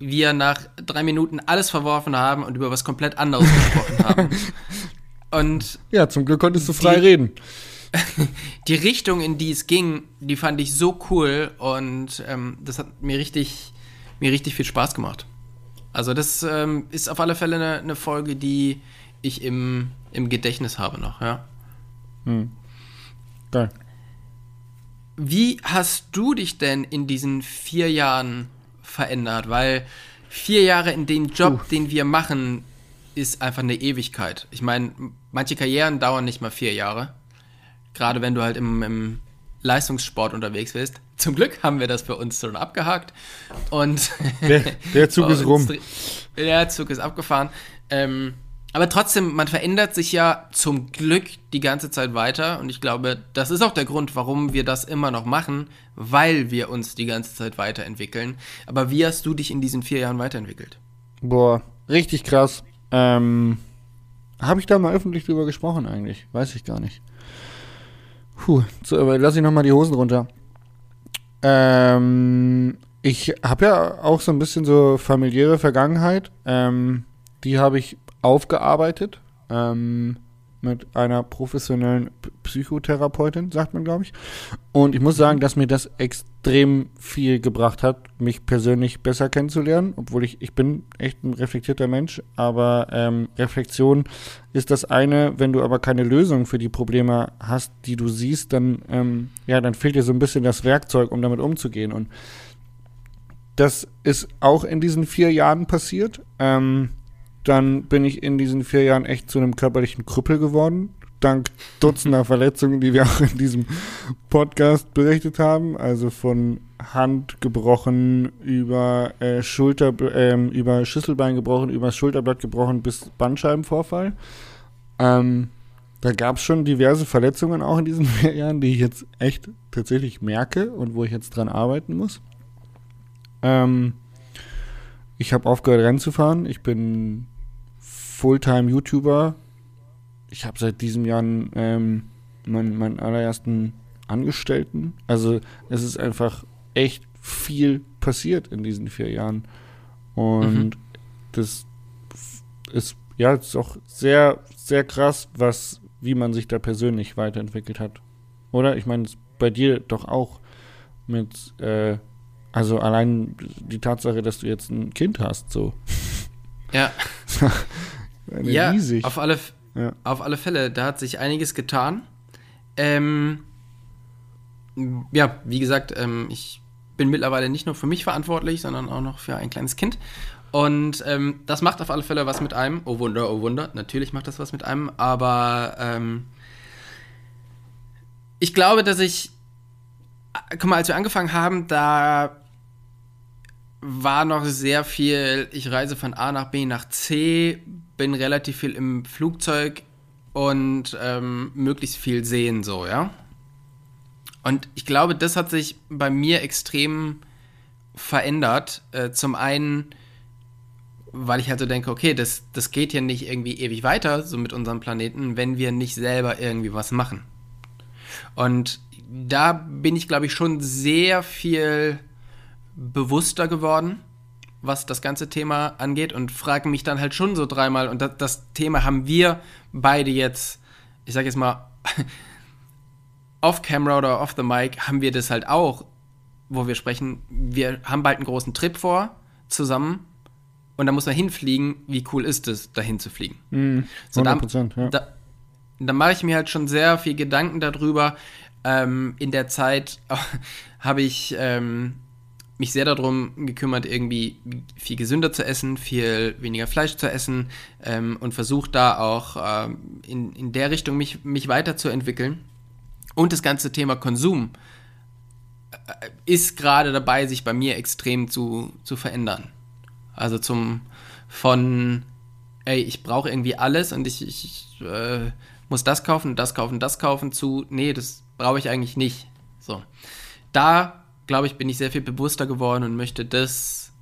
Wir nach drei Minuten alles verworfen haben und über was komplett anderes gesprochen haben. [LAUGHS] Und Ja, zum Glück konntest du frei Die- reden. [LAUGHS] die Richtung, in die es ging, die fand ich so cool und ähm, das hat mir richtig, mir richtig viel Spaß gemacht. Also das ähm, ist auf alle Fälle eine, eine Folge, die ich im, im Gedächtnis habe noch, ja. Geil. Wie hast du dich denn in diesen vier Jahren verändert? Weil vier Jahre in dem Job, den wir machen, ist einfach eine Ewigkeit. Ich meine, manche Karrieren dauern nicht mal vier Jahre. Gerade wenn du halt im, im Leistungssport unterwegs bist. Zum Glück haben wir das für uns schon abgehakt. Und Der, der [LAUGHS] Zug ist rum. Der Zug ist abgefahren. Ähm, aber trotzdem, man verändert sich ja zum Glück die ganze Zeit weiter. Und ich glaube, das ist auch der Grund, warum wir das immer noch machen, weil wir uns die ganze Zeit weiterentwickeln. Aber wie hast du dich in diesen vier Jahren weiterentwickelt? Boah, richtig krass. Ähm, Habe ich da mal öffentlich drüber gesprochen eigentlich? Weiß ich gar nicht. Puh, so, aber lass ich nochmal die Hosen runter. Ähm, ich habe ja auch so ein bisschen so familiäre Vergangenheit. Ähm, die habe ich aufgearbeitet. Ähm, mit einer professionellen Psychotherapeutin, sagt man, glaube ich. Und ich muss sagen, dass mir das extrem viel gebracht hat, mich persönlich besser kennenzulernen, obwohl ich, ich bin echt ein reflektierter Mensch, aber ähm, Reflexion ist das eine, wenn du aber keine Lösung für die Probleme hast, die du siehst, dann, ähm, ja, dann fehlt dir so ein bisschen das Werkzeug, um damit umzugehen. Und das ist auch in diesen vier Jahren passiert. Ähm, dann bin ich in diesen vier Jahren echt zu einem körperlichen Krüppel geworden. Dank Dutzender [LAUGHS] Verletzungen, die wir auch in diesem Podcast berichtet haben. Also von Hand gebrochen, über äh, Schulter, ähm, über Schüsselbein gebrochen, über Schulterblatt gebrochen bis Bandscheibenvorfall. Ähm, da gab es schon diverse Verletzungen auch in diesen [LAUGHS] vier Jahren, die ich jetzt echt tatsächlich merke und wo ich jetzt dran arbeiten muss. Ähm, ich habe aufgehört, Rennen zu fahren. Ich bin Fulltime-YouTuber. Ich habe seit diesem Jahr ähm, meinen, meinen allerersten Angestellten. Also es ist einfach echt viel passiert in diesen vier Jahren. Und das ist ja ist auch sehr, sehr krass, was, wie man sich da persönlich weiterentwickelt hat. Oder? Ich meine, bei dir doch auch mit, äh, also allein die Tatsache, dass du jetzt ein Kind hast, so. Ja, [LAUGHS] Eine ja riesig. auf alle, Ja. auf alle Fälle, da hat sich einiges getan. Ähm, ja, wie gesagt, ähm, ich bin mittlerweile nicht nur für mich verantwortlich, sondern auch noch für ein kleines Kind. Und ähm, das macht auf alle Fälle was mit einem. Oh Wunder, oh Wunder. Natürlich macht das was mit einem, aber ähm, ich glaube, dass ich. Guck mal, als wir angefangen haben, da war noch sehr viel, ich reise von A nach B nach C, bin relativ viel im Flugzeug und ähm, möglichst viel sehen, so, ja. Und ich glaube, das hat sich bei mir extrem verändert. Äh, zum einen, weil ich halt so denke, okay, das, das geht ja nicht irgendwie ewig weiter, so mit unserem Planeten, wenn wir nicht selber irgendwie was machen. Und da bin ich, glaube ich, schon sehr viel bewusster geworden, was das ganze Thema angeht und frage mich dann halt schon so dreimal, und das, das Thema haben wir beide jetzt, ich sage jetzt mal, [LAUGHS] off-camera oder off the mic, haben wir das halt auch, wo wir sprechen, wir haben bald einen großen Trip vor, zusammen, und da muss man hinfliegen, wie cool ist es, dahin zu fliegen. Mhm, So, da, 100%, ja. da, da mache ich mir halt schon sehr viel Gedanken darüber. Ähm, in der Zeit [LAUGHS] habe ich ähm, mich sehr darum gekümmert, irgendwie viel gesünder zu essen, viel weniger Fleisch zu essen ähm, und versucht da auch ähm, in, in der Richtung mich, mich weiterzuentwickeln. Und das ganze Thema Konsum äh, ist gerade dabei, sich bei mir extrem zu, zu verändern. Also zum von, ey, ich brauche irgendwie alles und ich, ich, äh, muss das kaufen, das kaufen, das kaufen zu, nee, das brauche ich eigentlich nicht. So. Da, glaube ich, bin ich sehr viel bewusster geworden und möchte das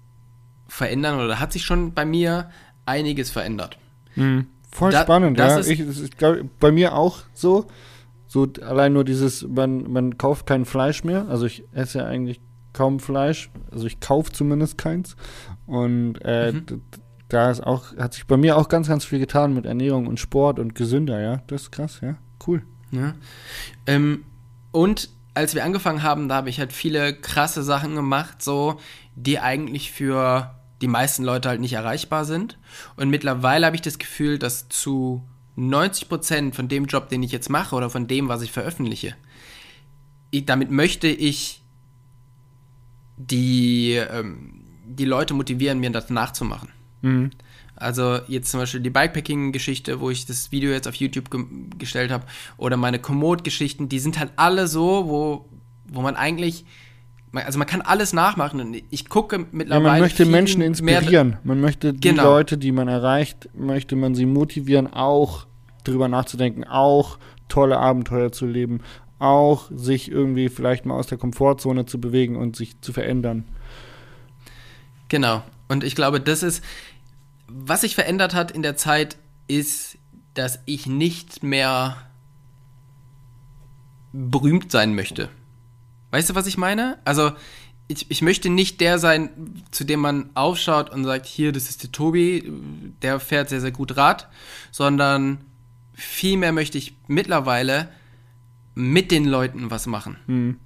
verändern oder hat sich schon bei mir einiges verändert. Voll Da- spannend, ja. ist- Ich, das ist, glaub, bei mir auch so. So allein nur dieses, man, man kauft kein Fleisch mehr. Also ich esse ja eigentlich kaum Fleisch. Also ich kaufe zumindest keins. Und äh, Mhm. da ist auch, hat sich bei mir auch ganz, ganz viel getan mit Ernährung und Sport und gesünder, ja. Das ist krass, ja. Cool. Ja. Ähm, und als wir angefangen haben, da habe ich halt viele krasse Sachen gemacht, so, die eigentlich für die meisten Leute halt nicht erreichbar sind. Und mittlerweile habe ich das Gefühl, dass zu 90% von dem Job, den ich jetzt mache oder von dem, was ich veröffentliche, ich, damit möchte ich die, ähm, die Leute motivieren, mir das nachzumachen. Mhm. Also jetzt zum Beispiel die Bikepacking-Geschichte, wo ich das Video jetzt auf YouTube ge gestellt habe, oder meine Komoot-Geschichten, die sind halt alle so, wo, wo man eigentlich, also man kann alles nachmachen und ich gucke Ja, mittlerweile. man möchte Menschen inspirieren. Man möchte die Genau. Leute, die man erreicht, möchte man sie motivieren, auch drüber nachzudenken, auch tolle Abenteuer zu leben, auch sich irgendwie vielleicht mal aus der Komfortzone zu bewegen und sich zu verändern. Genau. Und ich glaube, das ist, was sich verändert hat in der Zeit, ist, dass ich nicht mehr berühmt sein möchte. Weißt du, was ich meine? Also, ich, ich möchte nicht der sein, zu dem man aufschaut und sagt, hier, das ist der Tobi, der fährt sehr, sehr gut Rad, sondern vielmehr möchte ich mittlerweile mit den Leuten was machen. Hm.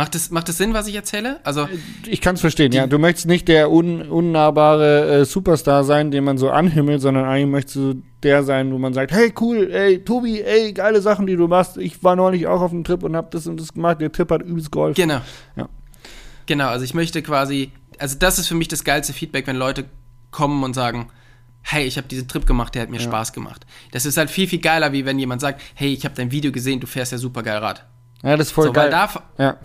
Macht es macht das Sinn, was ich erzähle? Also, Ich kann es verstehen, ja. Du möchtest nicht der un unnahbare äh, Superstar sein, den man so anhimmelt, sondern eigentlich möchtest du der sein, wo man sagt, hey cool, ey Tobi, ey geile Sachen, die du machst. Ich war neulich auch auf einem Trip und hab das und das gemacht. Der Tipp hat übelst geholfen. Genau. Ja. Genau, also ich möchte quasi, also das ist für mich das geilste Feedback, wenn Leute kommen und sagen, hey, ich habe diesen Trip gemacht, der hat mir Ja. Spaß gemacht. Das ist halt viel, viel geiler, wie wenn jemand sagt, hey, ich habe dein Video gesehen, du fährst ja super geil Rad. Ja, das ist voll so, geil. weil dav ja,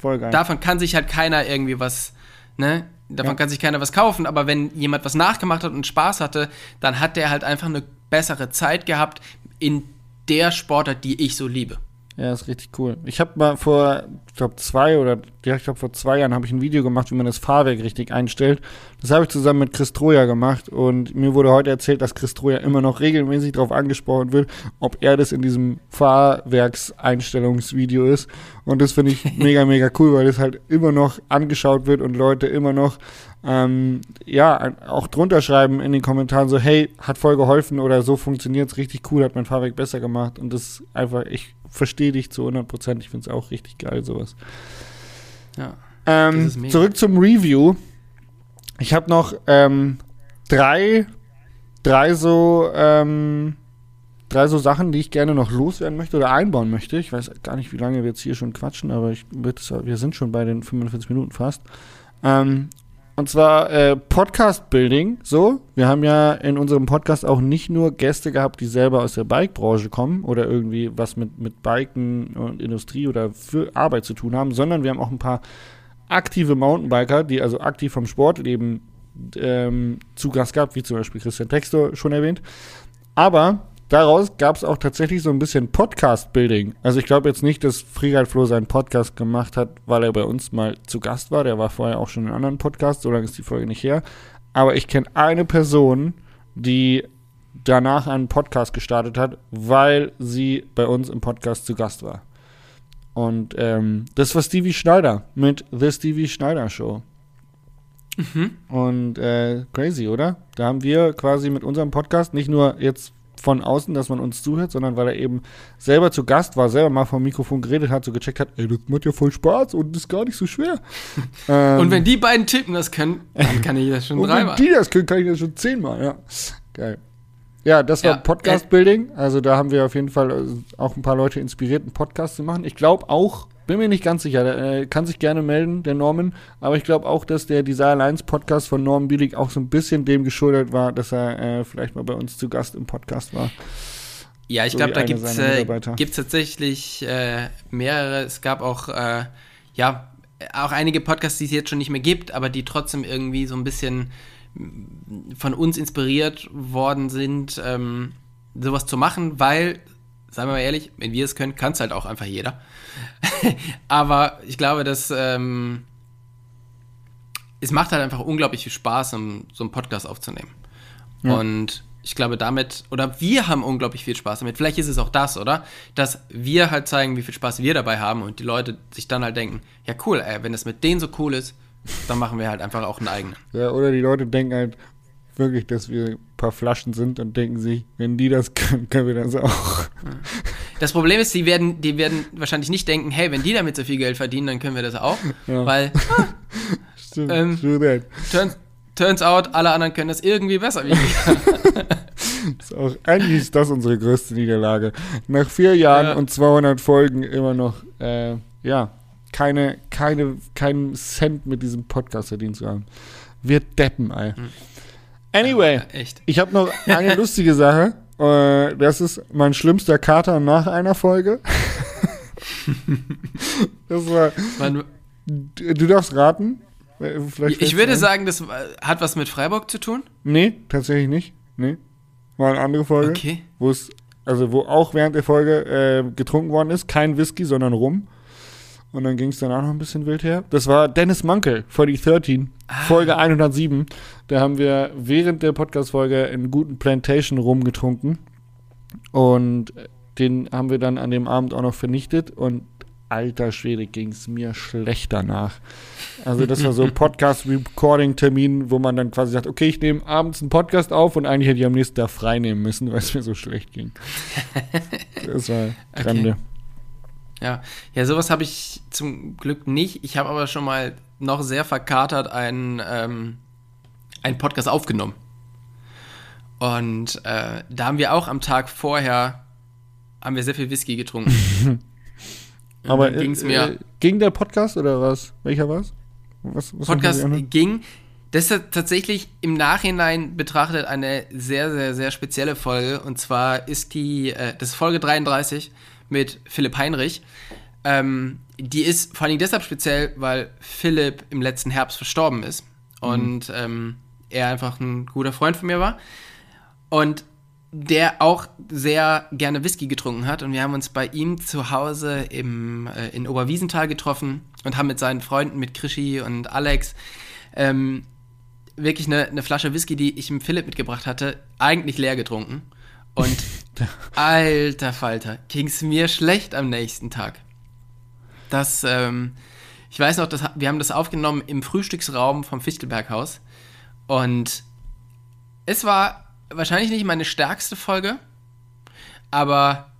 voll geil. davon kann sich halt keiner irgendwie was, ne? Davon Ja. kann sich keiner was kaufen, aber wenn jemand was nachgemacht hat und Spaß hatte, dann hat der halt einfach eine bessere Zeit gehabt in der Sportart, die ich so liebe. Ja, ist richtig cool. Ich habe mal vor, ich glaube zwei oder ja, ich glaube vor zwei Jahren habe ich ein Video gemacht, wie man das Fahrwerk richtig einstellt. Das habe ich zusammen mit Chris Troja gemacht und mir wurde heute erzählt, dass Chris Troja immer noch regelmäßig darauf angesprochen wird, ob er das in diesem Fahrwerkseinstellungsvideo ist. Und das finde ich [LAUGHS] mega, mega cool, weil das halt immer noch angeschaut wird und Leute immer noch ähm, ja, auch drunter schreiben in den Kommentaren so, hey, hat voll geholfen oder so funktioniert's richtig cool, hat mein Fahrwerk besser gemacht und das ist einfach, ich verstehe dich zu 100 Prozent, ich finde es auch richtig geil, sowas. Ja. Ähm, zurück zum Review. Ich habe noch ähm, drei, drei so, ähm, drei so Sachen, die ich gerne noch loswerden möchte oder einbauen möchte. Ich weiß gar nicht, wie lange wir jetzt hier schon quatschen, aber ich, wir sind schon bei den 45 Minuten fast. Ähm, und zwar äh, Podcast-Building. So, wir haben ja in unserem Podcast auch nicht nur Gäste gehabt, die selber aus der Bike-Branche kommen oder irgendwie was mit, mit Biken und Industrie oder für Arbeit zu tun haben, sondern wir haben auch ein paar aktive Mountainbiker, die also aktiv vom Sportleben ähm, zu Gast gehabt, wie zum Beispiel Christian Textor schon erwähnt. Aber daraus gab es auch tatsächlich so ein bisschen Podcast-Building. Also ich glaube jetzt nicht, dass Friedein Flo seinen Podcast gemacht hat, weil er bei uns mal zu Gast war. Der war vorher auch schon in anderen Podcasts, so lange ist die Folge nicht her. Aber ich kenne eine Person, die danach einen Podcast gestartet hat, weil sie bei uns im Podcast zu Gast war. Und ähm, das war Stevie Schneider mit The Stevie Schneider Show. Mhm. Und äh, crazy, oder? Da haben wir quasi mit unserem Podcast nicht nur jetzt von außen, dass man uns zuhört, sondern weil er eben selber zu Gast war, selber mal vom Mikrofon geredet hat, so gecheckt hat, ey, das macht ja voll Spaß und ist gar nicht so schwer. ähm, [LAUGHS] Und wenn die beiden Typen das können, dann kann ich das schon [LAUGHS] und wenn dreimal. die das können, kann ich das schon zehnmal, ja. Geil. Ja, das war Ja, Podcast-Building. Also da haben wir auf jeden Fall äh, auch ein paar Leute inspiriert, einen Podcast zu machen. Ich glaube auch, bin mir nicht ganz sicher, der äh, kann sich gerne melden, der Norman. Aber ich glaube auch, dass der Desire Alliance Podcast von Norman Bielig auch so ein bisschen dem geschuldet war, dass er äh, vielleicht mal bei uns zu Gast im Podcast war. Ja, ich So glaube, da gibt es äh, gibt's tatsächlich äh, mehrere. Es gab auch, äh, ja, auch einige Podcasts, die es jetzt schon nicht mehr gibt, aber die trotzdem irgendwie so ein bisschen mm, von uns inspiriert worden sind, ähm, sowas zu machen, weil, sagen wir mal ehrlich, wenn wir es können, kann es halt auch einfach jeder. [LAUGHS] aber ich glaube, dass ähm, es macht halt einfach unglaublich viel Spaß, um so einen Podcast aufzunehmen. Ja. Und ich glaube damit, oder wir haben unglaublich viel Spaß damit. Vielleicht ist es auch das, oder? Dass wir halt zeigen, wie viel Spaß wir dabei haben und die Leute sich dann halt denken, ja cool, ey, wenn es mit denen so cool ist, dann machen wir halt einfach auch einen eigenen. Ja, oder die Leute denken halt wirklich, dass wir ein paar Flaschen sind und denken sich, wenn die das können, können wir das auch. Das Problem ist, die werden, die werden wahrscheinlich nicht denken, hey, wenn die damit so viel Geld verdienen, dann können wir das auch. Ja. Weil, [LAUGHS] ah, Stimmt, Ähm, turns, turns out, alle anderen können das irgendwie besser wie wir. [LAUGHS] Ist auch, eigentlich ist das unsere größte Niederlage. Nach vier Jahren Ja. und 200 Folgen immer noch, äh, ja, keine, keine, keinen Cent mit diesem Podcast verdient zu haben. Wir deppen, ey. Anyway, Ja, echt. ich habe noch eine lustige Sache. Äh, das ist mein schlimmster Kater nach einer Folge. [LAUGHS] das war, Man, du darfst raten. Äh, Vielleicht ich würde fällt's sagen, das hat was mit Freiburg zu tun. ein. Nee, tatsächlich nicht. Nee. War eine andere Folge. Okay. wo es, also wo auch während der Folge äh, getrunken worden ist, kein Whisky, sondern Rum. Und dann ging es danach noch ein bisschen wild her. Das war Dennis Mankel, 4013, Folge 107. Da haben wir während der Podcast-Folge einen guten Plantation Rum getrunken. Und den haben wir dann an dem Abend auch noch vernichtet. Und alter Schwede ging es mir schlecht danach. Also das war so ein [LAUGHS] Podcast-Recording-Termin, wo man dann quasi sagt, okay, ich nehme abends einen Podcast auf und eigentlich hätte ich am nächsten Tag frei nehmen müssen, weil es mir so schlecht ging. [LAUGHS] Das war Grande. Ja, ja, sowas habe ich zum Glück nicht. Ich habe aber schon mal noch sehr verkatert einen, ähm, einen Podcast aufgenommen. Und äh, da haben wir auch am Tag vorher haben wir sehr viel Whisky getrunken. [LAUGHS] Aber ging's äh, mir äh, ging der Podcast oder was? Welcher war's? Was, was Podcast ging. Das ist tatsächlich im Nachhinein betrachtet eine sehr, sehr, sehr spezielle Folge. Und zwar ist die, äh, das ist Folge 33 mit Philipp Heinrich. Ähm, die ist vor allem deshalb speziell, weil Philipp im letzten Herbst verstorben ist. Und ähm, er einfach ein guter Freund von mir war. Und der auch sehr gerne Whisky getrunken hat. Und wir haben uns bei ihm zu Hause im, äh, in Oberwiesenthal getroffen und haben mit seinen Freunden, mit Krischi und Alex, ähm, wirklich eine, eine Flasche Whisky, die ich im Philipp mitgebracht hatte, eigentlich leer getrunken. Und [LAUGHS] alter Falter, ging's mir schlecht am nächsten Tag. Das, ähm, ich weiß noch, das, wir haben das aufgenommen im Frühstücksraum vom Fichtelberghaus. Und es war wahrscheinlich nicht meine stärkste Folge, aber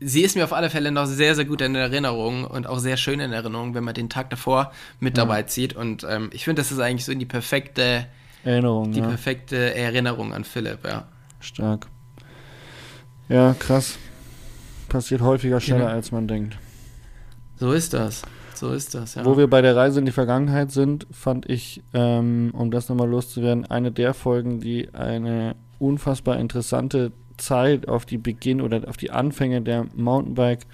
sie ist mir auf alle Fälle noch sehr, sehr gut in Erinnerung und auch sehr schön in Erinnerung, wenn man den Tag davor mit dabei zieht. Und ähm, ich finde, das ist eigentlich so die perfekte, Erinnerung, die ja. perfekte Erinnerung an Philipp, ja. Stark. Ja, krass. Passiert häufiger schneller, Genau. als man denkt. So ist das. So ist das, ja. Wo wir bei der Reise in die Vergangenheit sind, fand ich, ähm, um das nochmal loszuwerden, eine der Folgen, die eine unfassbar interessante Zeit auf die Beginn oder auf die Anfänge der Mountainbike,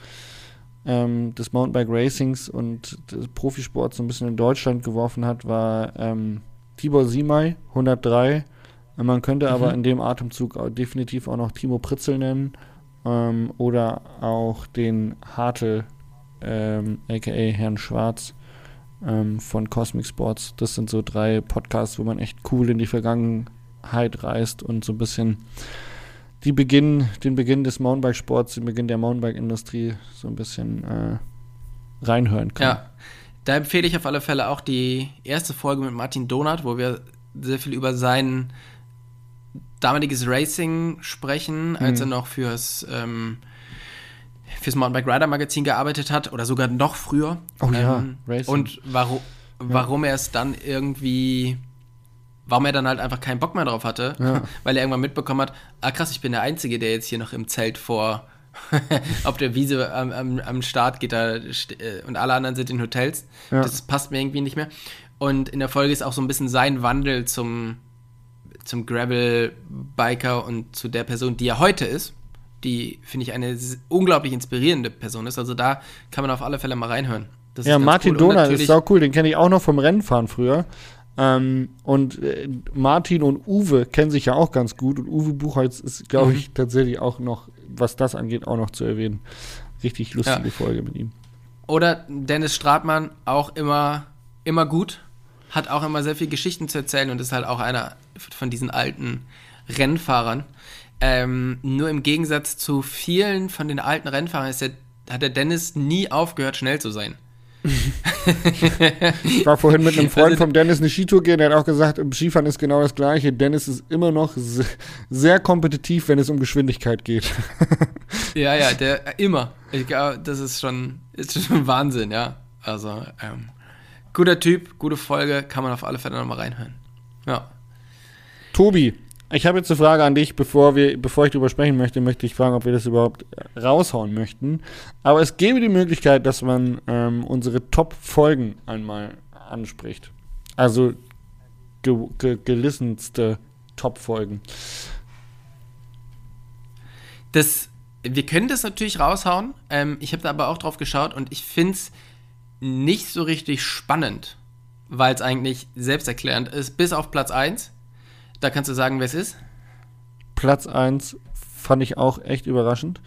ähm, des Mountainbike Racings und des Profisports so ein bisschen in Deutschland geworfen hat, war ähm, Tibor Simay, 103. Man könnte aber Mhm. in dem Atemzug auch definitiv auch noch Timo Pritzel nennen ähm, oder auch den Hartel, ähm, aka Herrn Schwarz ähm, von Cosmic Sports. Das sind so drei Podcasts, wo man echt cool in die Vergangenheit reist und so ein bisschen die Beginn, den Beginn des Mountainbike-Sports, den Beginn der Mountainbike-Industrie so ein bisschen äh, reinhören kann. Ja, da empfehle ich auf alle Fälle auch die erste Folge mit Martin Donat, wo wir sehr viel über sein damaliges Racing sprechen, als er noch fürs, ähm, fürs Mountainbike Rider Magazin gearbeitet hat oder sogar noch früher. Oh ja, Ähm, Racing. Und warum, warum er es dann irgendwie, warum er dann halt einfach keinen Bock mehr drauf hatte, Ja. [LAUGHS] weil er irgendwann mitbekommen hat, ah krass, ich bin der Einzige, der jetzt hier noch im Zelt vor [LAUGHS] auf der Wiese am, am, am Start geht da äh, und alle anderen sind in Hotels. Ja. Das passt mir irgendwie nicht mehr. Und in der Folge ist auch so ein bisschen sein Wandel zum, zum Gravel-Biker und zu der Person, die er heute ist, die, finde ich, eine unglaublich inspirierende Person ist. Also da kann man auf alle Fälle mal reinhören. Das Ja, Martin cool. Donat ist sau cool, den kenne ich auch noch vom Rennfahren früher. Ähm, und äh, Martin und Uwe kennen sich ja auch ganz gut und Uwe Buchholz ist, glaube Mhm. ich, tatsächlich auch noch, was das angeht, auch noch zu erwähnen. Richtig lustige Ja. Folge mit ihm. Oder Dennis Stratmann, auch immer, immer gut, hat auch immer sehr viel Geschichten zu erzählen und ist halt auch einer von diesen alten, Rennfahrern. Ähm, nur im Gegensatz zu vielen von den alten Rennfahrern der, hat der Dennis nie aufgehört, schnell zu sein. [LAUGHS] Ich war vorhin mit einem Freund Also- vom Dennis eine Skitour gehen, der hat auch gesagt, im Skifahren ist genau das Gleiche. Dennis ist immer noch se- sehr kompetitiv, wenn es um Geschwindigkeit geht. [LAUGHS] Ja, ja, der immer. Ich glaube, das ist schon, ist schon Wahnsinn, ja. Also, ähm, guter Typ, gute Folge, kann man auf alle Fälle nochmal reinhören. Ja. Tobi, ich habe jetzt eine Frage an dich, bevor, wir, bevor ich darüber sprechen möchte, möchte ich fragen, ob wir das überhaupt raushauen möchten. Aber es gäbe die Möglichkeit, dass man ähm, unsere Top-Folgen einmal anspricht. Also ge ge gelissenste Top-Folgen. Das, wir können das natürlich raushauen. Ähm, ich habe da aber auch drauf geschaut und ich finde es nicht so richtig spannend, weil es eigentlich selbsterklärend ist, bis auf Platz 1. Da kannst du sagen, wer es ist. Platz 1 fand ich auch echt überraschend.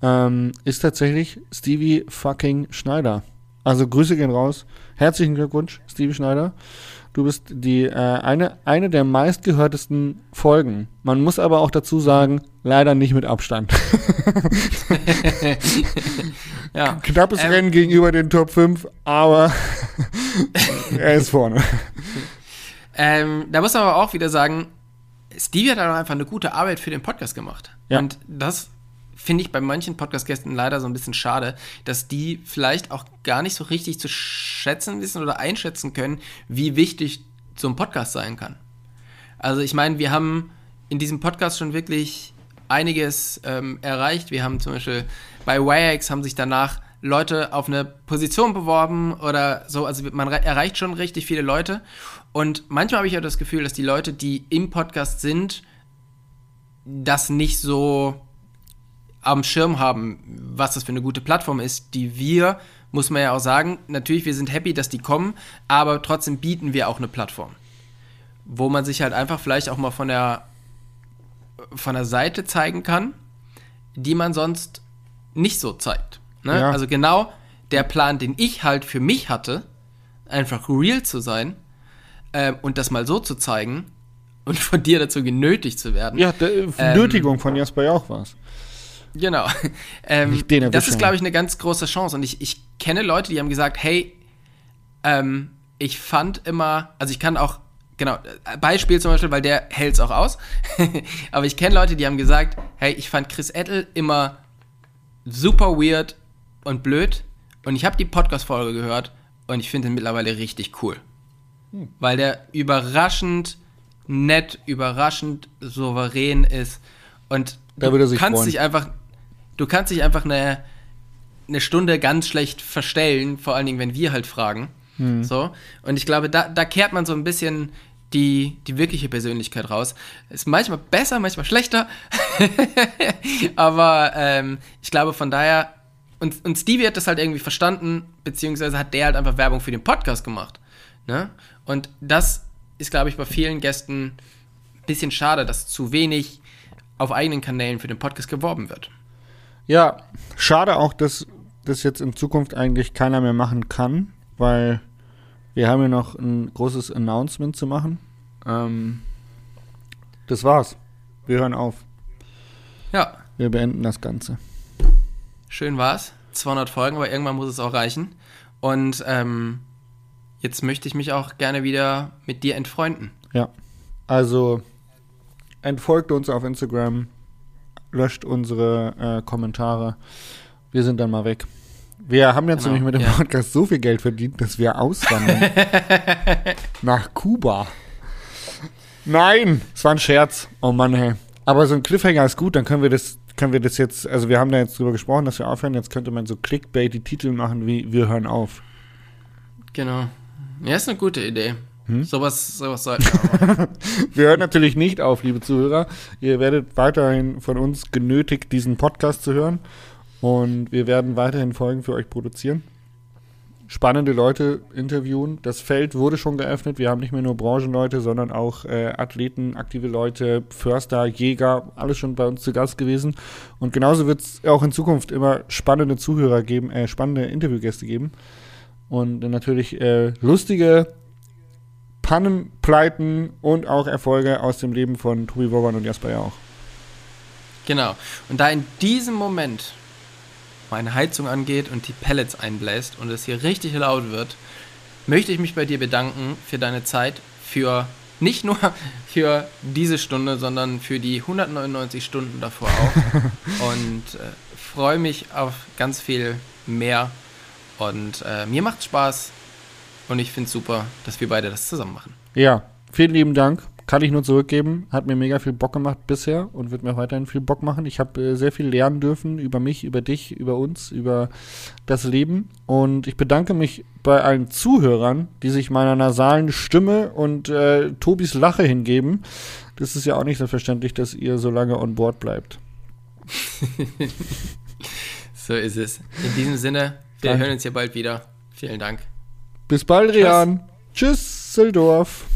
Ähm, ist tatsächlich Stevie fucking Schneider. Also Grüße gehen raus. Herzlichen Glückwunsch, Stevie Schneider. Du bist die äh, eine, eine der meistgehörtesten Folgen. Man muss aber auch dazu sagen, leider nicht mit Abstand. [LAUGHS] Ja. Knappes Ähm, Rennen gegenüber den Top 5, aber [LAUGHS] er ist vorne. Ähm, da muss man aber auch wieder sagen, Stevie hat auch einfach eine gute Arbeit für den Podcast gemacht. Ja. Und das finde ich bei manchen Podcast-Gästen leider so ein bisschen schade, dass die vielleicht auch gar nicht so richtig zu schätzen wissen oder einschätzen können, wie wichtig so ein Podcast sein kann. Also ich meine, wir haben in diesem Podcast schon wirklich einiges ähm, erreicht. Wir haben zum Beispiel bei WireX haben sich danach Leute auf eine Position beworben oder so. Also man re- erreicht schon richtig viele Leute. Und manchmal habe ich auch das Gefühl, dass die Leute, die im Podcast sind, das nicht so am Schirm haben, was das für eine gute Plattform ist, die wir, muss man ja auch sagen, natürlich, wir sind happy, dass die kommen, aber trotzdem bieten wir auch eine Plattform, wo man sich halt einfach vielleicht auch mal von der, von der Seite zeigen kann, die man sonst nicht so zeigt. Ne? Ja. Also genau der Plan, den ich halt für mich hatte, einfach real zu sein ähm, und das mal so zu zeigen [LAUGHS] und von dir dazu genötigt zu werden. Ja, der, Ähm, Nötigung von Jasper Jauch war es. Genau. [LAUGHS] Ähm, das ist, glaube ich, eine ganz große Chance. Und ich, ich kenne Leute, die haben gesagt, hey, ähm, ich fand immer, also ich kann auch, genau, äh, Beispiel zum Beispiel, weil der hält es auch aus. [LAUGHS] Aber ich kenne Leute, die haben gesagt, hey, ich fand Chris Ettel immer super weird und blöd. Und ich habe die Podcast-Folge gehört und ich finde ihn mittlerweile richtig cool. Hm. Weil der überraschend nett, überraschend souverän ist. Und Da würde sich kannst freuen. dich einfach, du kannst dich einfach eine, eine Stunde ganz schlecht verstellen, vor allen Dingen, wenn wir halt fragen. Hm. So. Und ich glaube, da, da kehrt man so ein bisschen die, die wirkliche Persönlichkeit raus. Ist manchmal besser, manchmal schlechter. [LAUGHS] Aber ähm, ich glaube von daher, und, und Stevie hat das halt irgendwie verstanden, beziehungsweise hat der halt einfach Werbung für den Podcast gemacht. Ne? Und das ist, glaube ich, bei vielen Gästen ein bisschen schade, dass zu wenig auf eigenen Kanälen für den Podcast geworben wird. Ja, schade auch, dass das jetzt in Zukunft eigentlich keiner mehr machen kann, weil wir haben ja noch ein großes Announcement zu machen. Ähm, das war's. Wir hören auf. Ja, Wir beenden das Ganze. Schön war's. 200 Folgen, aber irgendwann muss es auch reichen. Und ähm, jetzt möchte ich mich auch gerne wieder mit dir entfreunden. Ja. Also entfolgt uns auf Instagram, löscht unsere äh, Kommentare. Wir sind dann mal weg. Wir haben jetzt Genau, nämlich mit dem ja. Podcast so viel Geld verdient, dass wir auswandern. [LAUGHS] Nach Kuba. Nein, es war ein Scherz. Oh Mann, hey. Aber so ein Cliffhanger ist gut, dann können wir das, können wir das jetzt, also wir haben da jetzt drüber gesprochen, dass wir aufhören. Jetzt könnte man so Clickbait die Titel machen wie Wir hören auf. Genau. Ja, ist eine gute Idee. Hm? Sowas, sowas sollten wir. [LAUGHS] Wir hören natürlich nicht auf, liebe Zuhörer. Ihr werdet weiterhin von uns genötigt, diesen Podcast zu hören. Und wir werden weiterhin Folgen für euch produzieren. Spannende Leute interviewen. Das Feld wurde schon geöffnet. Wir haben nicht mehr nur Branchenleute, sondern auch äh, Athleten, aktive Leute, Förster, Jäger, alles schon bei uns zu Gast gewesen. Und genauso wird es auch in Zukunft immer spannende Zuhörer geben, äh, spannende Interviewgäste geben. Und natürlich äh, lustige Pannen, Pleiten und auch Erfolge aus dem Leben von Tobi Wogan und Jasper ja auch. Genau. Und da in diesem Moment meine Heizung angeht und die Pellets einbläst und es hier richtig laut wird, möchte ich mich bei dir bedanken für deine Zeit, für nicht nur [LAUGHS] für diese Stunde, sondern für die 199 Stunden davor auch. [LAUGHS] und äh, freue mich auf ganz viel mehr. Und äh, mir macht Spaß und ich finde es super, dass wir beide das zusammen machen. Ja, vielen lieben Dank. Kann ich nur zurückgeben. Hat mir mega viel Bock gemacht bisher und wird mir weiterhin viel Bock machen. Ich habe äh, sehr viel lernen dürfen über mich, über dich, über uns, über das Leben. Und ich bedanke mich bei allen Zuhörern, die sich meiner nasalen Stimme und äh, Tobis Lache hingeben. Das ist ja auch nicht selbstverständlich, dass ihr so lange on board bleibt. [LAUGHS] so ist es. In diesem Sinne, wir Danke. hören uns hier bald wieder. Vielen Dank. Bis bald, Rian. Tschüss, Tschüss Seldorf.